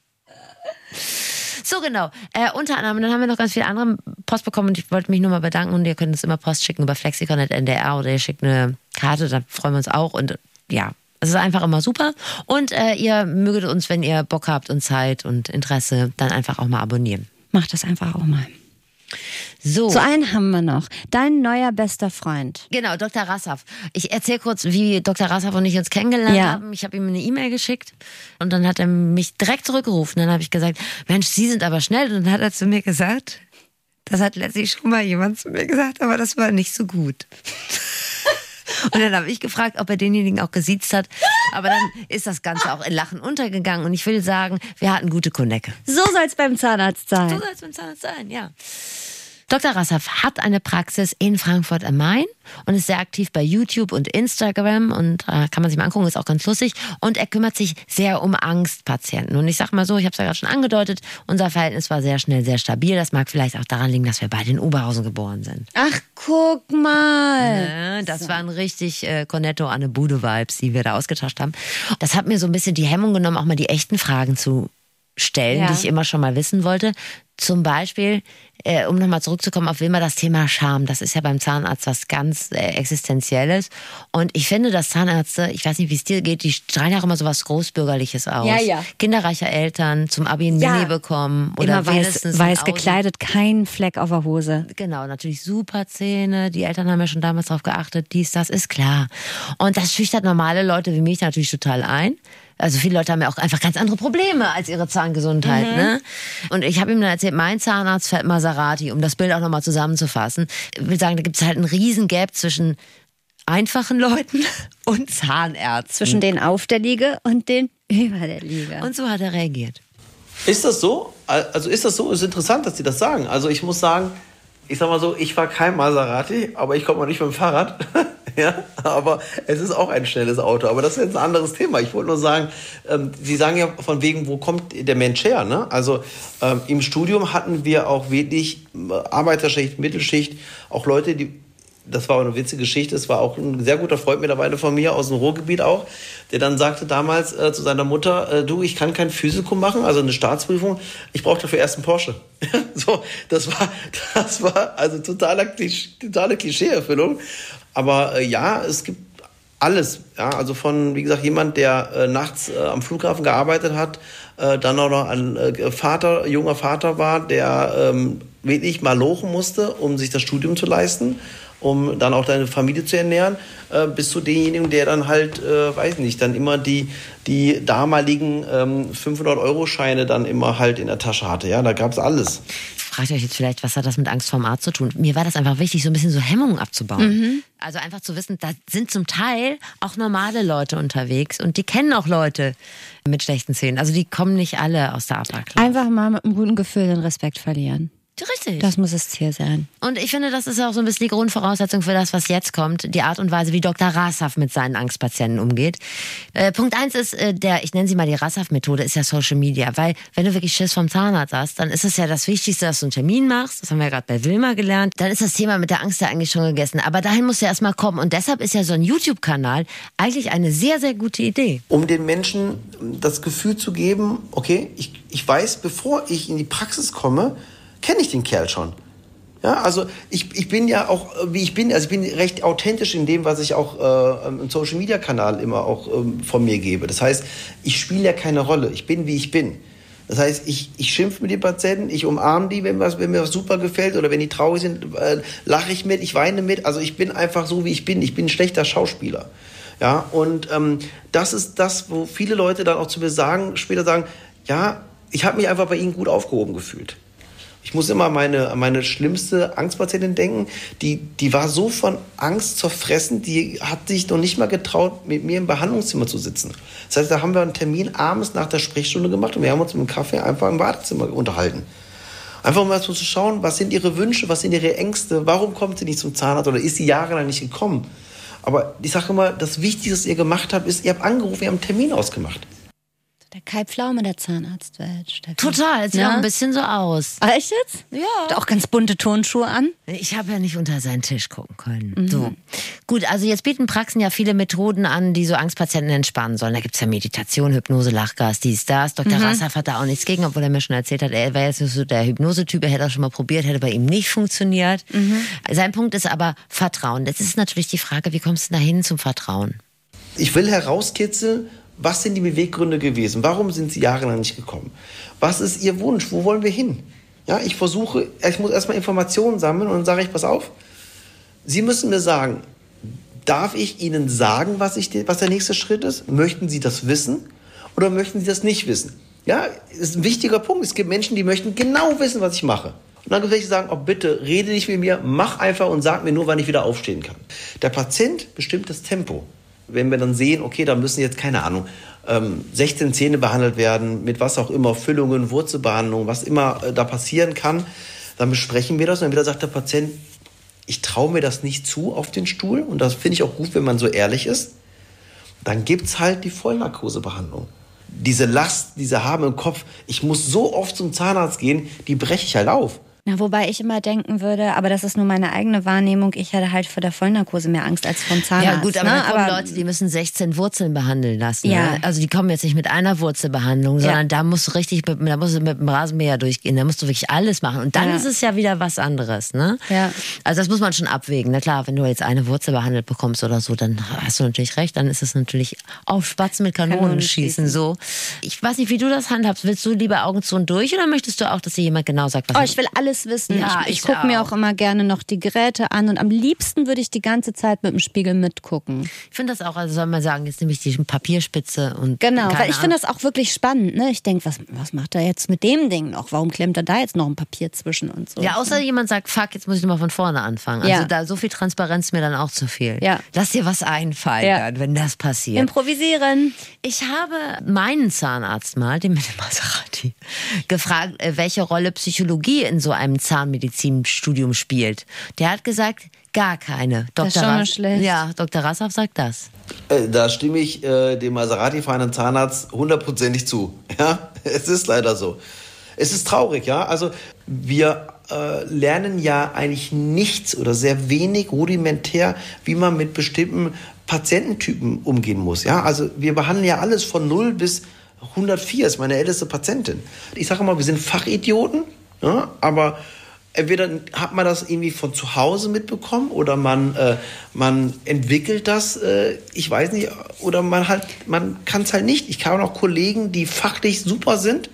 So genau. Äh, unter anderem, dann haben wir noch ganz viel andere Post bekommen und ich wollte mich nur mal bedanken und ihr könnt uns immer Post schicken über flexikon.ndr oder ihr schickt eine Karte, da freuen wir uns auch und ja, es ist einfach immer super und äh, ihr möget uns, wenn ihr Bock habt und Zeit und Interesse, dann einfach auch mal abonnieren. Mach das einfach auch mal. So. So einen haben wir noch. Dein neuer bester Freund. Genau, Dr. Rassaf. Ich erzähle kurz, wie Dr. Rassaf und ich uns kennengelernt Ja. haben. Ich habe ihm eine E-Mail geschickt und dann hat er mich direkt zurückgerufen. Dann habe ich gesagt, Mensch, Sie sind aber schnell. Und dann hat er zu mir gesagt, das hat letztlich schon mal jemand zu mir gesagt, aber das war nicht so gut. Und dann habe ich gefragt, ob er denjenigen auch gesiezt hat. Aber dann ist das Ganze auch in Lachen untergegangen. Und ich will sagen, wir hatten gute Konecke. So soll es beim Zahnarzt sein. So soll es beim Zahnarzt sein, ja. Dr. Rassaf hat eine Praxis in Frankfurt am Main und ist sehr aktiv bei YouTube und Instagram und äh, kann man sich mal angucken, ist auch ganz lustig. Und er kümmert sich sehr um Angstpatienten. Und ich sag mal so, ich habe es ja gerade schon angedeutet, unser Verhältnis war sehr schnell sehr stabil. Das mag vielleicht auch daran liegen, dass wir beide in Oberhausen geboren sind. Ach, guck mal. Äh, Das waren richtig äh, Cornetto Anne Bude Vibes, die wir da ausgetauscht haben. Das hat mir so ein bisschen die Hemmung genommen, auch mal die echten Fragen zu stellen, Ja. die ich immer schon mal wissen wollte. Zum Beispiel, äh, um nochmal zurückzukommen auf Wilma, das Thema Scham. Das ist ja beim Zahnarzt was ganz äh, Existenzielles. Und ich finde, dass Zahnärzte, ich weiß nicht, wie es dir geht, die strahlen ja auch immer so was Großbürgerliches aus. Ja, ja. Kinderreiche Eltern zum Abi ein Ja. Mini bekommen oder Immer weiß, weiß gekleidet, kein Fleck auf der Hose. Genau, natürlich super Zähne. Die Eltern haben ja schon damals drauf geachtet, dies, das ist klar. Und das schüchtert normale Leute wie mich natürlich total ein. Also viele Leute haben ja auch einfach ganz andere Probleme als ihre Zahngesundheit. Ne? Und ich habe ihm dann erzählt, mein Zahnarzt fährt Maserati, um das Bild auch nochmal zusammenzufassen. Ich will sagen, da gibt es halt einen riesen Gap zwischen einfachen Leuten und Zahnärzten. Zwischen den auf der Liege und den über der Liege. Und so hat er reagiert. Ist das so? Also ist das so? Ist interessant, dass Sie das sagen. Also ich muss sagen, ich sag mal so, ich war kein Maserati, aber ich komme auch nicht mit dem Fahrrad. ja, aber es ist auch ein schnelles Auto. Aber das ist jetzt ein anderes Thema. Ich wollte nur sagen, ähm, Sie sagen ja von wegen, wo kommt der Mensch her? Ne? Also ähm, im Studium hatten wir auch wirklich äh, Arbeiterschicht, Mittelschicht, auch Leute, die das war eine witzige Geschichte. Es war auch ein sehr guter Freund mittlerweile von mir aus dem Ruhrgebiet auch, der dann sagte damals äh, zu seiner Mutter, äh, du, ich kann kein Physikum machen, also eine Staatsprüfung, ich brauche dafür erst einen Porsche. so, das war, das war also Klisch, totale Klischeeerfüllung. Aber äh, ja, es gibt alles. Ja, also von, wie gesagt, jemand, der äh, nachts äh, am Flughafen gearbeitet hat, äh, dann auch noch ein äh, Vater, junger Vater war, der ähm, wirklich mal lochen musste, um sich das Studium zu leisten um dann auch deine Familie zu ernähren, äh, bis zu demjenigen, der dann halt, äh, weiß nicht, dann immer die, die damaligen ähm, 500-Euro-Scheine dann immer halt in der Tasche hatte. Ja, da gab es alles. Fragt ihr euch jetzt vielleicht, was hat das mit Angst vorm Arzt zu tun? Mir war das einfach wichtig, so ein bisschen so Hemmungen abzubauen. Also einfach zu wissen, da sind zum Teil auch normale Leute unterwegs und die kennen auch Leute mit schlechten Zähnen. Also die kommen nicht alle aus der Upper. Einfach mal mit einem guten Gefühl den Respekt verlieren. Richtig. Das muss das Ziel sein. Und ich finde, das ist auch so ein bisschen die Grundvoraussetzung für das, was jetzt kommt. Die Art und Weise, wie Dr. Rassaf mit seinen Angstpatienten umgeht. Äh, Punkt eins ist, äh, der, ich nenne sie mal die Rassaf-Methode, ist ja Social Media. Weil, wenn du wirklich Schiss vom Zahnarzt hast, dann ist es ja das Wichtigste, dass du einen Termin machst. Das haben wir ja gerade bei Wilma gelernt. Dann ist das Thema mit der Angst ja eigentlich schon gegessen. Aber dahin musst du erst mal kommen. Und deshalb ist ja so ein YouTube-Kanal eigentlich eine sehr, sehr gute Idee. um den Menschen das Gefühl zu geben, okay, ich, ich weiß, bevor ich in die Praxis komme, kenne ich den Kerl schon. Ja, also ich, ich bin ja auch, äh, wie ich bin, also ich bin recht authentisch in dem, was ich auch äh, im Social Media Kanal immer auch ähm, von mir gebe. Das heißt, ich spiele ja keine Rolle. Ich bin, wie ich bin. Das heißt, ich, ich schimpfe mit den Patienten, ich umarme die, wenn, was, wenn mir was super gefällt oder wenn die traurig sind, äh, lache ich mit, ich weine mit. Also ich bin einfach so, wie ich bin. Ich bin ein schlechter Schauspieler. Ja, und ähm, das ist das, wo viele Leute dann auch zu mir sagen, später sagen, ja, ich habe mich einfach bei Ihnen gut aufgehoben gefühlt. Ich muss immer an meine, meine schlimmste Angstpatientin denken. Die, die war so von Angst zerfressen, die hat sich noch nicht mal getraut, mit mir im Behandlungszimmer zu sitzen. Das heißt, da haben wir einen Termin abends nach der Sprechstunde gemacht und wir haben uns mit dem Kaffee einfach im Badezimmer unterhalten. Einfach mal so zu schauen, was sind ihre Wünsche, was sind ihre Ängste, warum kommt sie nicht zum Zahnarzt oder ist sie jahrelang nicht gekommen. Aber ich sage immer, das Wichtigste, was ihr gemacht habt, ist, ihr habt angerufen, ihr habt einen Termin ausgemacht. Der Kai Pflaume der Zahnarztwelt. Steffi. Total, sieht Ja? auch ein bisschen so aus. Ah, Echt jetzt? Ja. Hat auch ganz bunte Turnschuhe an. Ich habe ja nicht unter seinen Tisch gucken können. So. Gut, also jetzt bieten Praxen ja viele Methoden an, die so Angstpatienten entspannen sollen. Da gibt's ja Meditation, Hypnose, Lachgas, dies, das. Dr. Rassaf hat da auch nichts gegen, obwohl er mir schon erzählt hat, er wäre jetzt so der Hypnosetyp, er hätte auch schon mal probiert, hätte bei ihm nicht funktioniert. Sein Punkt ist aber Vertrauen. Das ist natürlich die Frage, wie kommst du da hin zum Vertrauen? Ich will herauskitzeln, was sind die Beweggründe gewesen? Warum sind sie jahrelang nicht gekommen? Was ist ihr Wunsch? Wo wollen wir hin? Ja, ich versuche, ich muss erstmal Informationen sammeln und dann sage ich, pass auf, Sie müssen mir sagen, darf ich Ihnen sagen, was, ich, was der nächste Schritt ist? Möchten Sie das wissen oder möchten Sie das nicht wissen? Ja, ist ein wichtiger Punkt. Es gibt Menschen, die möchten genau wissen, was ich mache. Und dann würde ich sagen, oh bitte, rede nicht mit mir, mach einfach und sag mir nur, wann ich wieder aufstehen kann. Der Patient bestimmt das Tempo. Wenn wir dann sehen, okay, da müssen jetzt, keine Ahnung, ähm, 16 Zähne behandelt werden, mit was auch immer, Füllungen, Wurzelbehandlung, was immer äh, da passieren kann, dann besprechen wir das und dann wieder sagt der Patient, ich traue mir das nicht zu auf den Stuhl und das finde ich auch gut, wenn man so ehrlich ist, dann gibt's halt die Vollnarkosebehandlung. Diese Last, diese haben im Kopf, ich muss so oft zum Zahnarzt gehen, die breche ich halt auf. Na, wobei ich immer denken würde, aber das ist nur meine eigene Wahrnehmung, ich hätte halt vor der Vollnarkose mehr Angst als vom Zahnarzt. Ja gut, aber ne? da kommen Leute, die müssen 16 Wurzeln behandeln lassen. Ja. Ne? Also die kommen jetzt nicht mit einer Wurzelbehandlung, sondern Ja. da musst du richtig, mit, da musst du mit dem Rasenmäher durchgehen, da musst du wirklich alles machen. Und dann Ja. ist es ja wieder was anderes. Ne? Ja. Also das muss man schon abwägen. Na klar, wenn du jetzt eine Wurzel behandelt bekommst oder so, dann hast du natürlich recht, dann ist es natürlich auf Spatzen mit Kanonen, Kanonen schießen. schießen. So. Ich weiß nicht, wie du das handhabst. Willst du lieber Augen zu und durch oder möchtest du auch, dass dir jemand genau sagt, was Oh, ich will alles alles wissen. Ja, ich ich ich gucke mir auch. immer gerne noch die Geräte an und am liebsten würde ich die ganze Zeit mit dem Spiegel mitgucken. Ich finde das auch, also soll man sagen, jetzt nehme ich die Papierspitze und. Genau, weil ich finde das auch wirklich spannend. Ne? Ich denke, was, was macht er jetzt mit dem Ding noch? Warum klemmt er da jetzt noch ein Papier zwischen und so? Ja, außer jemand sagt, fuck, jetzt muss ich nochmal von vorne anfangen. Also Ja. da so viel Transparenz mir dann auch zu viel. Ja. Lass dir was einfallen, Ja. wenn das passiert. Improvisieren. Ich habe meinen Zahnarzt mal, den mit dem Maserati, gefragt, äh, welche Rolle Psychologie in so einem Zahnmedizinstudium spielt. Der hat gesagt, gar keine. Dr. ist schon mal schlecht. Ja, Dr. Rassoff sagt das. Äh, Da stimme ich äh, dem Maserati-fahrenden Zahnarzt hundertprozentig zu. Ja, es ist leider so. Es ist traurig, ja. Also wir äh, lernen ja eigentlich nichts oder sehr wenig rudimentär, wie man mit bestimmten Patiententypen umgehen muss. Ja, also wir behandeln ja alles von 0 bis 104 ist meine älteste Patientin. Ich sage mal, wir sind Fachidioten, ja, aber entweder hat man das irgendwie von zu Hause mitbekommen oder man, äh, man entwickelt das, äh, ich weiß nicht, oder man halt, man kann es halt nicht. Ich habe noch Kollegen, die fachlich super sind,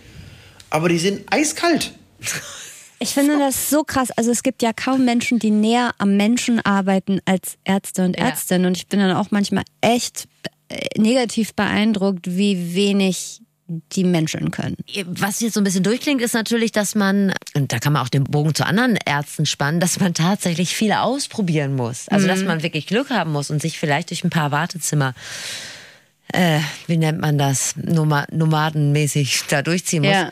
aber die sind eiskalt. Ich finde das so krass. Also es gibt ja kaum Menschen, die näher am Menschen arbeiten als Ärzte und Ja. Ärztinnen. Und ich bin dann auch manchmal echt äh, negativ beeindruckt, wie wenig die Menschen können. Was jetzt so ein bisschen durchklingt, ist natürlich, dass man, und da kann man auch den Bogen zu anderen Ärzten spannen, dass man tatsächlich viel ausprobieren muss. Also, dass man wirklich Glück haben muss und sich vielleicht durch ein paar Wartezimmer, äh, wie nennt man das, Noma nomadenmäßig da durchziehen muss. Ja.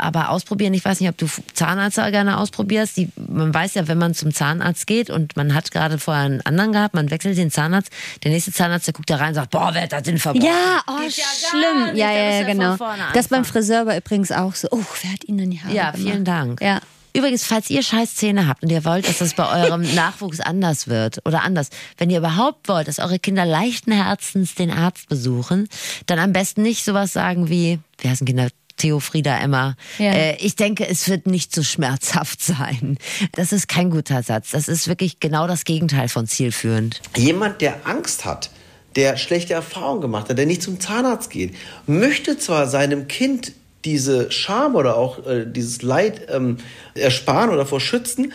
Aber ausprobieren, ich weiß nicht, ob du Zahnarzt gerne ausprobierst. Die, man weiß ja, wenn man zum Zahnarzt geht und man hat gerade vorher einen anderen gehabt, man wechselt den Zahnarzt, der nächste Zahnarzt, der guckt da rein und sagt, boah, wer hat das denn verbrochen? Ja, oh, ja schlimm. Ja, ja, ja, genau. Das beim. Friseur war übrigens auch so. Oh, wer hat Ihnen denn die Haare Ja, gemacht? vielen Dank. Ja. Übrigens, falls ihr scheiß Zähne habt und ihr wollt, dass das bei eurem Nachwuchs anders wird oder anders, wenn ihr überhaupt wollt, dass eure Kinder leichten Herzens den Arzt besuchen, dann am besten nicht sowas sagen wie, wie heißen Kinder? Theo, Frieda, Emma. Ja. Äh, ich denke, es wird nicht so schmerzhaft sein. Das ist kein guter Satz. Das ist wirklich genau das Gegenteil von zielführend. Jemand, der Angst hat, der schlechte Erfahrungen gemacht hat, der nicht zum Zahnarzt geht, möchte zwar seinem Kind diese Scham oder auch äh, dieses Leid ähm, ersparen oder vor schützen,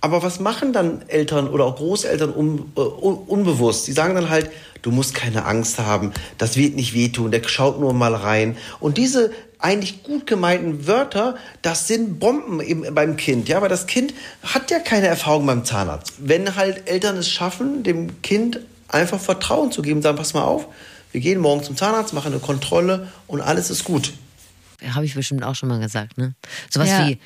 aber was machen dann Eltern oder auch Großeltern un, äh, un, unbewusst? Die sagen dann halt, du musst keine Angst haben, das wird nicht wehtun, der schaut nur mal rein. Und diese eigentlich gut gemeinten Wörter, das sind Bomben eben beim Kind, ja, weil das Kind hat ja keine Erfahrung beim Zahnarzt. Wenn halt Eltern es schaffen, dem Kind einfach Vertrauen zu geben, sagen, pass mal auf, wir gehen morgen zum Zahnarzt, machen eine Kontrolle und alles ist gut. Habe ich bestimmt auch schon mal gesagt, ne? Sowas Ja. wie,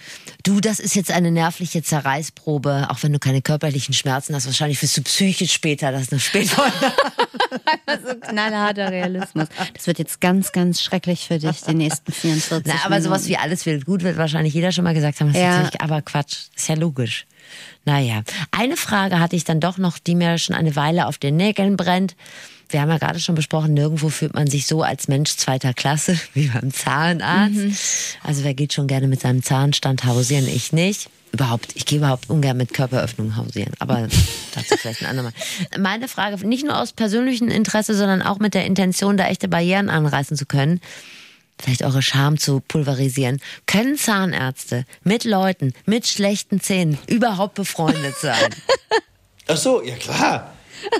du, das ist jetzt eine nervliche Zerreißprobe, auch wenn du keine körperlichen Schmerzen hast, wahrscheinlich wirst du psychisch später das eine Spätfolge. So knallharter Realismus. Das wird jetzt ganz, ganz schrecklich für dich, die nächsten 44 Na, aber sowas Minuten. wie alles wird gut, wird wahrscheinlich jeder schon mal gesagt haben. Ja. aber Quatsch. Ist ja logisch. Naja. Eine Frage hatte ich dann doch noch, die mir schon eine Weile auf den Nägeln brennt. Wir haben ja gerade schon besprochen, nirgendwo fühlt man sich so als Mensch zweiter Klasse wie beim Zahnarzt. Mhm. Also wer geht schon gerne mit seinem Zahnstand hausieren? Ich nicht. Überhaupt, ich gehe überhaupt ungern mit Körperöffnungen hausieren, aber dazu vielleicht ein andermal. Meine Frage, nicht nur aus persönlichem Interesse, sondern auch mit der Intention, da echte Barrieren anreißen zu können, vielleicht eure Scham zu pulverisieren. Können Zahnärzte mit Leuten mit schlechten Zähnen überhaupt befreundet sein? Ach so, ja klar.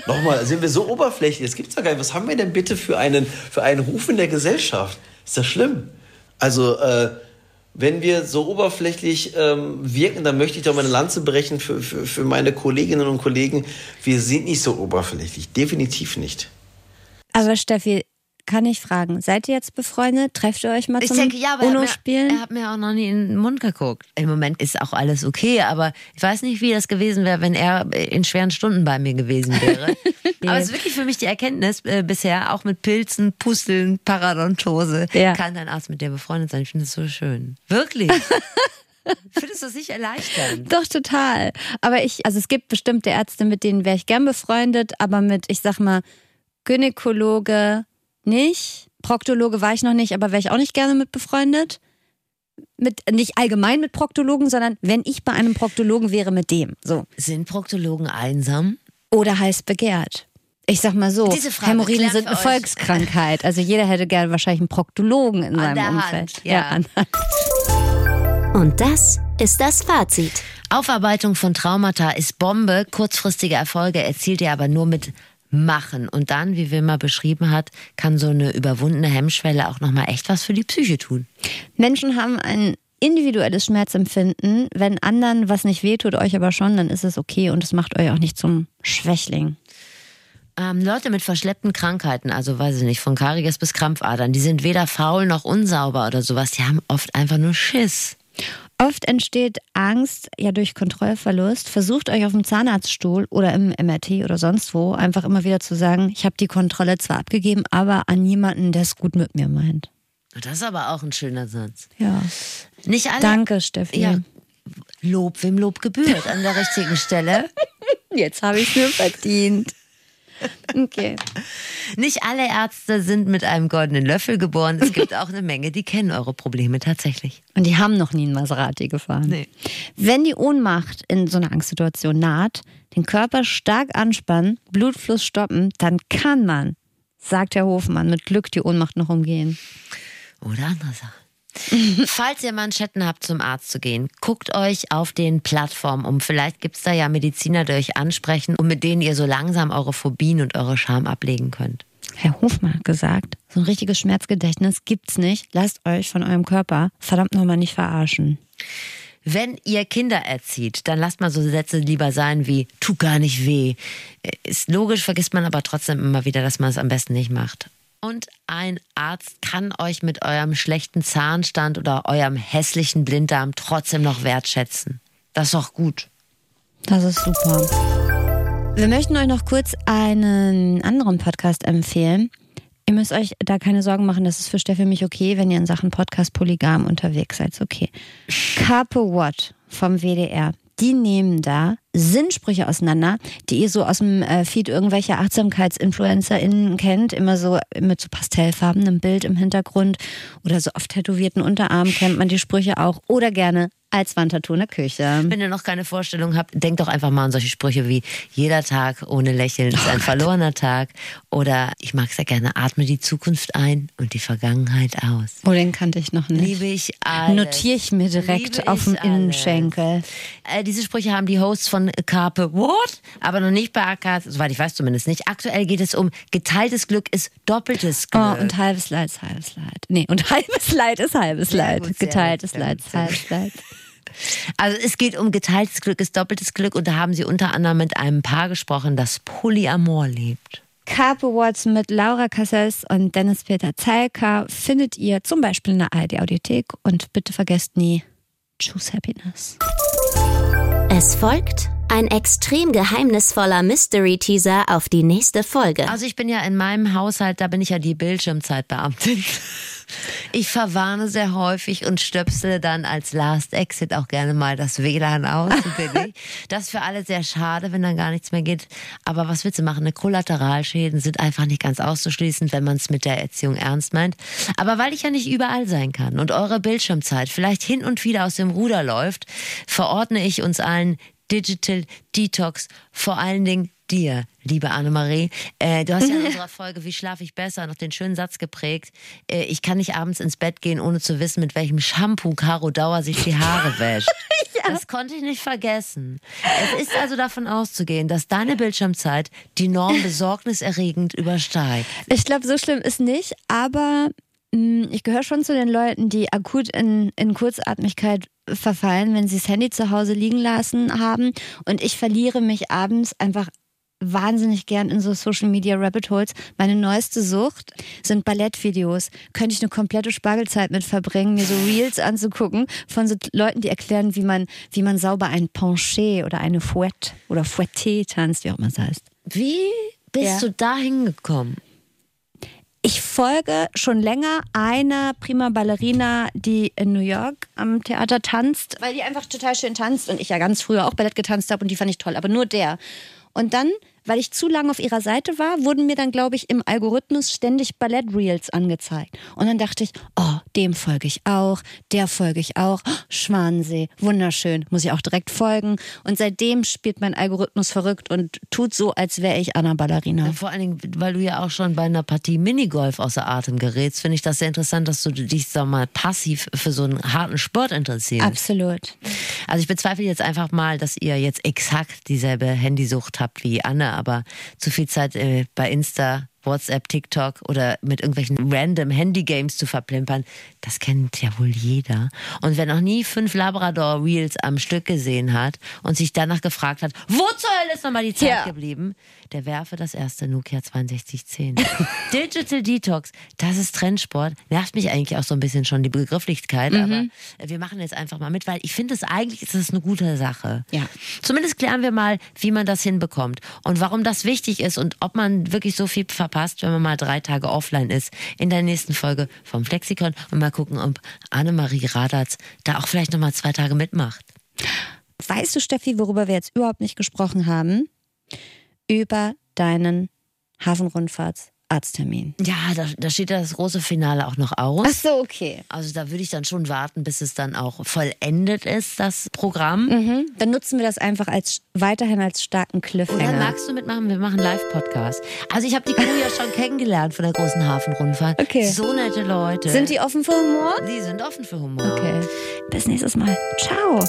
Nochmal, sind wir so oberflächlich? Das gibt's doch gar nicht. Was haben wir denn bitte für einen, für einen Ruf in der Gesellschaft? Ist das schlimm? Also, äh, wenn wir so oberflächlich ähm, wirken, dann möchte ich doch mal eine Lanze brechen für, für, für meine Kolleginnen und Kollegen. Wir sind nicht so oberflächlich. Definitiv nicht. Aber Steffi, kann ich fragen, seid ihr jetzt befreundet? Trefft ihr euch mal Ich zum denke, ja, aber er hat, mir, er hat mir auch noch nie in den Mund geguckt. Im Moment ist auch alles okay, aber ich weiß nicht, wie das gewesen wäre, wenn er in schweren Stunden bei mir gewesen wäre. aber es ist wirklich für mich die Erkenntnis äh, bisher, auch mit Pilzen, Pusteln, Paradontose, Ja. kann dein Arzt mit dir befreundet sein. Ich finde das so schön. Wirklich. Findest du das nicht erleichternd? Doch, total. Aber ich, also es gibt bestimmte Ärzte, mit denen wäre ich gern befreundet, aber mit, ich sag mal, Gynäkologe nicht. Proktologe war ich noch nicht, aber wäre ich auch nicht gerne mit befreundet. Mit, nicht allgemein mit Proktologen, sondern wenn ich bei einem Proktologen wäre, mit dem. So. Sind Proktologen einsam? Oder heiß begehrt. Ich sag mal so, Hämorrhoiden sind eine euch. Volkskrankheit. Also jeder hätte gerne wahrscheinlich einen Proktologen in seinem der Umfeld. Hand, ja. an- Und das ist das Fazit. Aufarbeitung von Traumata ist Bombe. Kurzfristige Erfolge erzielt ihr aber nur mit Machen. Und dann, wie Wilma beschrieben hat, kann so eine überwundene Hemmschwelle auch nochmal echt was für die Psyche tun. Menschen haben ein individuelles Schmerzempfinden. Wenn anderen was nicht wehtut, euch aber schon, dann ist es okay und es macht euch auch nicht zum Schwächling. Ähm, Leute mit verschleppten Krankheiten, also weiß ich nicht, von Karies bis Krampfadern, die sind weder faul noch unsauber oder sowas. Die haben oft einfach nur Schiss. Oft entsteht Angst ja durch Kontrollverlust. Versucht euch auf dem Zahnarztstuhl oder im MRT oder sonst wo einfach immer wieder zu sagen, ich habe die Kontrolle zwar abgegeben, aber an jemanden, der es gut mit mir meint. Das ist aber auch ein schöner Satz. Ja. Nicht alle. Danke, Steffi. Ja. Lob, wem Lob gebührt, an der richtigen Stelle. Jetzt habe ich es mir verdient. Okay. Nicht alle Ärzte sind mit einem goldenen Löffel geboren. Es gibt auch eine Menge, die kennen eure Probleme tatsächlich. Und die haben noch nie einen Maserati gefahren. Nee. Wenn die Ohnmacht in so einer Angstsituation naht, den Körper stark anspannen, Blutfluss stoppen, dann kann man, sagt Herr Hofmann, mit Glück die Ohnmacht noch umgehen. Oder andere Sache. Falls ihr Manschetten habt, zum Arzt zu gehen, guckt euch auf den Plattformen um. Vielleicht gibt es da ja Mediziner, die euch ansprechen und mit denen ihr so langsam eure Phobien und eure Scham ablegen könnt. Herr Hofmann hat gesagt, so ein richtiges Schmerzgedächtnis gibt's nicht. Lasst euch von eurem Körper verdammt nochmal nicht verarschen. Wenn ihr Kinder erzieht, dann lasst mal so Sätze lieber sein wie, tu gar nicht weh. Ist logisch, vergisst man aber trotzdem immer wieder, dass man es am besten nicht macht. Und ein Arzt kann euch mit eurem schlechten Zahnstand oder eurem hässlichen Blinddarm trotzdem noch wertschätzen. Das ist doch gut. Das ist super. Wir möchten euch noch kurz einen anderen Podcast empfehlen. Ihr müsst euch da keine Sorgen machen, das ist für Steffi mich okay, wenn ihr in Sachen Podcast polygam unterwegs seid. Okay. Carpe What vom WDR. Die nehmen da Sinnsprüche auseinander, die ihr so aus dem äh, Feed irgendwelcher AchtsamkeitsinfluencerInnen kennt, immer so mit so pastellfarbenem Bild im Hintergrund oder so auf tätowierten Unterarmen kennt man die Sprüche auch. Oder gerne als Wandtattoo in der Küche. Wenn ihr noch keine Vorstellung habt, denkt doch einfach mal an solche Sprüche wie jeder Tag ohne Lächeln ist ein verlorener Tag oder ich mag sehr gerne, atme die Zukunft ein und die Vergangenheit aus. Oh, den kannte ich noch nicht. Liebe ich alles. Notiere ich mir direkt Liebe auf dem ich. Innenschenkel. Äh, diese Sprüche haben die Hosts von Carpe What, aber noch nicht bei AK, soweit ich weiß zumindest nicht. Aktuell geht es um geteiltes Glück ist doppeltes Glück. Oh, und halbes Leid ist halbes Leid. Nee, und halbes Leid ist halbes Leid. gut, Geteiltes Leid ist halbes Leid. Also es geht um geteiltes Glück ist doppeltes Glück und da haben sie unter anderem mit einem Paar gesprochen, das Polyamor lebt. Carpe Watts mit Laura Casses und Dennis Peter Zeilka findet ihr zum Beispiel in der ARD-Audiothek und bitte vergesst nie, choose happiness. Es folgt ein extrem geheimnisvoller Mystery-Teaser auf die nächste Folge. Also ich bin ja in meinem Haushalt, da bin ich ja die Bildschirmzeitbeamtin. Ich verwarne sehr häufig und stöpsele dann als Last Exit auch gerne mal das WLAN aus. so bin ich. Das ist für alle sehr schade, wenn dann gar nichts mehr geht. Aber was willst du machen? Ne, Kollateralschäden sind einfach nicht ganz auszuschließen, wenn man es mit der Erziehung ernst meint. Aber weil ich ja nicht überall sein kann und eure Bildschirmzeit vielleicht hin und wieder aus dem Ruder läuft, verordne ich uns allen Digital Detox, vor allen Dingen dir, liebe Annemarie. Äh, du hast ja in unserer Folge Wie schlafe ich besser noch den schönen Satz geprägt. Äh, ich kann nicht abends ins Bett gehen, ohne zu wissen, mit welchem Shampoo Caro Dauer sich die Haare wäscht. Das konnte ich nicht vergessen. Es ist also davon auszugehen, dass deine Bildschirmzeit die Norm besorgniserregend übersteigt. Ich glaube, so schlimm ist nicht, aber mh, ich gehöre schon zu den Leuten, die akut in, in Kurzatmigkeit verfallen, wenn sie das Handy zu Hause liegen lassen haben. Und ich verliere mich abends einfach wahnsinnig gern in so Social Media Rabbit Holes. Meine neueste Sucht sind Ballettvideos. Könnte ich eine komplette Spargelzeit mit verbringen, mir so Reels anzugucken von so Leuten, die erklären, wie man, wie man sauber ein Penché oder eine Fouette oder Fouetté tanzt, wie auch immer es heißt. Wie bist Ja. du da hingekommen? Ich folge schon länger einer prima Ballerina, die in New York am Theater tanzt, weil die einfach total schön tanzt und ich ja ganz früher auch Ballett getanzt habe und die fand ich toll, aber nur der. Und dann weil ich zu lange auf ihrer Seite war, wurden mir dann, glaube ich, im Algorithmus ständig Ballett-Reels angezeigt. Und dann dachte ich, oh, dem folge ich auch, der folge ich auch. Oh, Schwansee, wunderschön, muss ich auch direkt folgen. Und seitdem spielt mein Algorithmus verrückt und tut so, als wäre ich Anna Ballerina. Ja, vor allen Dingen, weil du ja auch schon bei einer Partie Minigolf außer Atem gerätst, finde ich das sehr interessant, dass du dich, sag mal, passiv für so einen harten Sport interessierst. Absolut. Also ich bezweifle jetzt einfach mal, dass ihr jetzt exakt dieselbe Handysucht habt wie Anne, aber zu viel Zeit äh, bei Insta WhatsApp, TikTok oder mit irgendwelchen random Handy-Games zu verplempern, das kennt ja wohl jeder. Und wer noch nie fünf Labrador-Reels am Stück gesehen hat und sich danach gefragt hat, wo zur Hölle ist nochmal die Zeit Ja. geblieben, der werfe das erste Nokia 6210. Digital Detox, das ist Trendsport. Nervt mich eigentlich auch so ein bisschen schon die Begrifflichkeit, aber wir machen jetzt einfach mal mit, weil ich finde es eigentlich ist das eine gute Sache. Ja. Zumindest klären wir mal, wie man das hinbekommt und warum das wichtig ist und ob man wirklich so viel verpasst, wenn man mal drei Tage offline ist. In der nächsten Folge vom Flexikon und mal gucken, ob Annemarie Radatz da auch vielleicht nochmal zwei Tage mitmacht. Weißt du, Steffi, worüber wir jetzt überhaupt nicht gesprochen haben? Über deinen Hafenrundfahrtsarzttermin. Ja, da, da steht das große Finale auch noch aus. Ach so, okay. Also da würde ich dann schon warten, bis es dann auch vollendet ist, das Programm. Mhm. Dann nutzen wir das einfach als weiterhin als starken Oder Cliffhanger. magst du mitmachen? Wir machen Live-Podcast. Also ich habe die Crew ja schon kennengelernt von der großen Hafenrundfahrt. Okay. So nette Leute. Sind die offen für Humor? Die sind offen für Humor. Okay. Bis nächstes Mal. Ciao.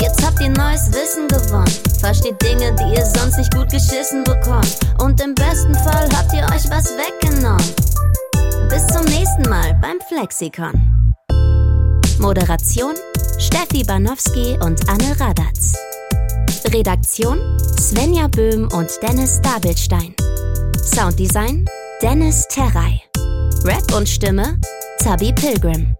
Jetzt habt ihr neues Wissen gewonnen. Versteht Dinge, die ihr sonst nicht gut geschissen bekommt. Und im besten Fall habt ihr euch was weggenommen. Bis zum nächsten Mal beim Flexikon. Moderation Steffi Banowski und Anne Radatz. Redaktion Svenja Böhm und Dennis Dabelstein. Sounddesign Dennis Terrei. Rap und Stimme Zabi Pilgrim.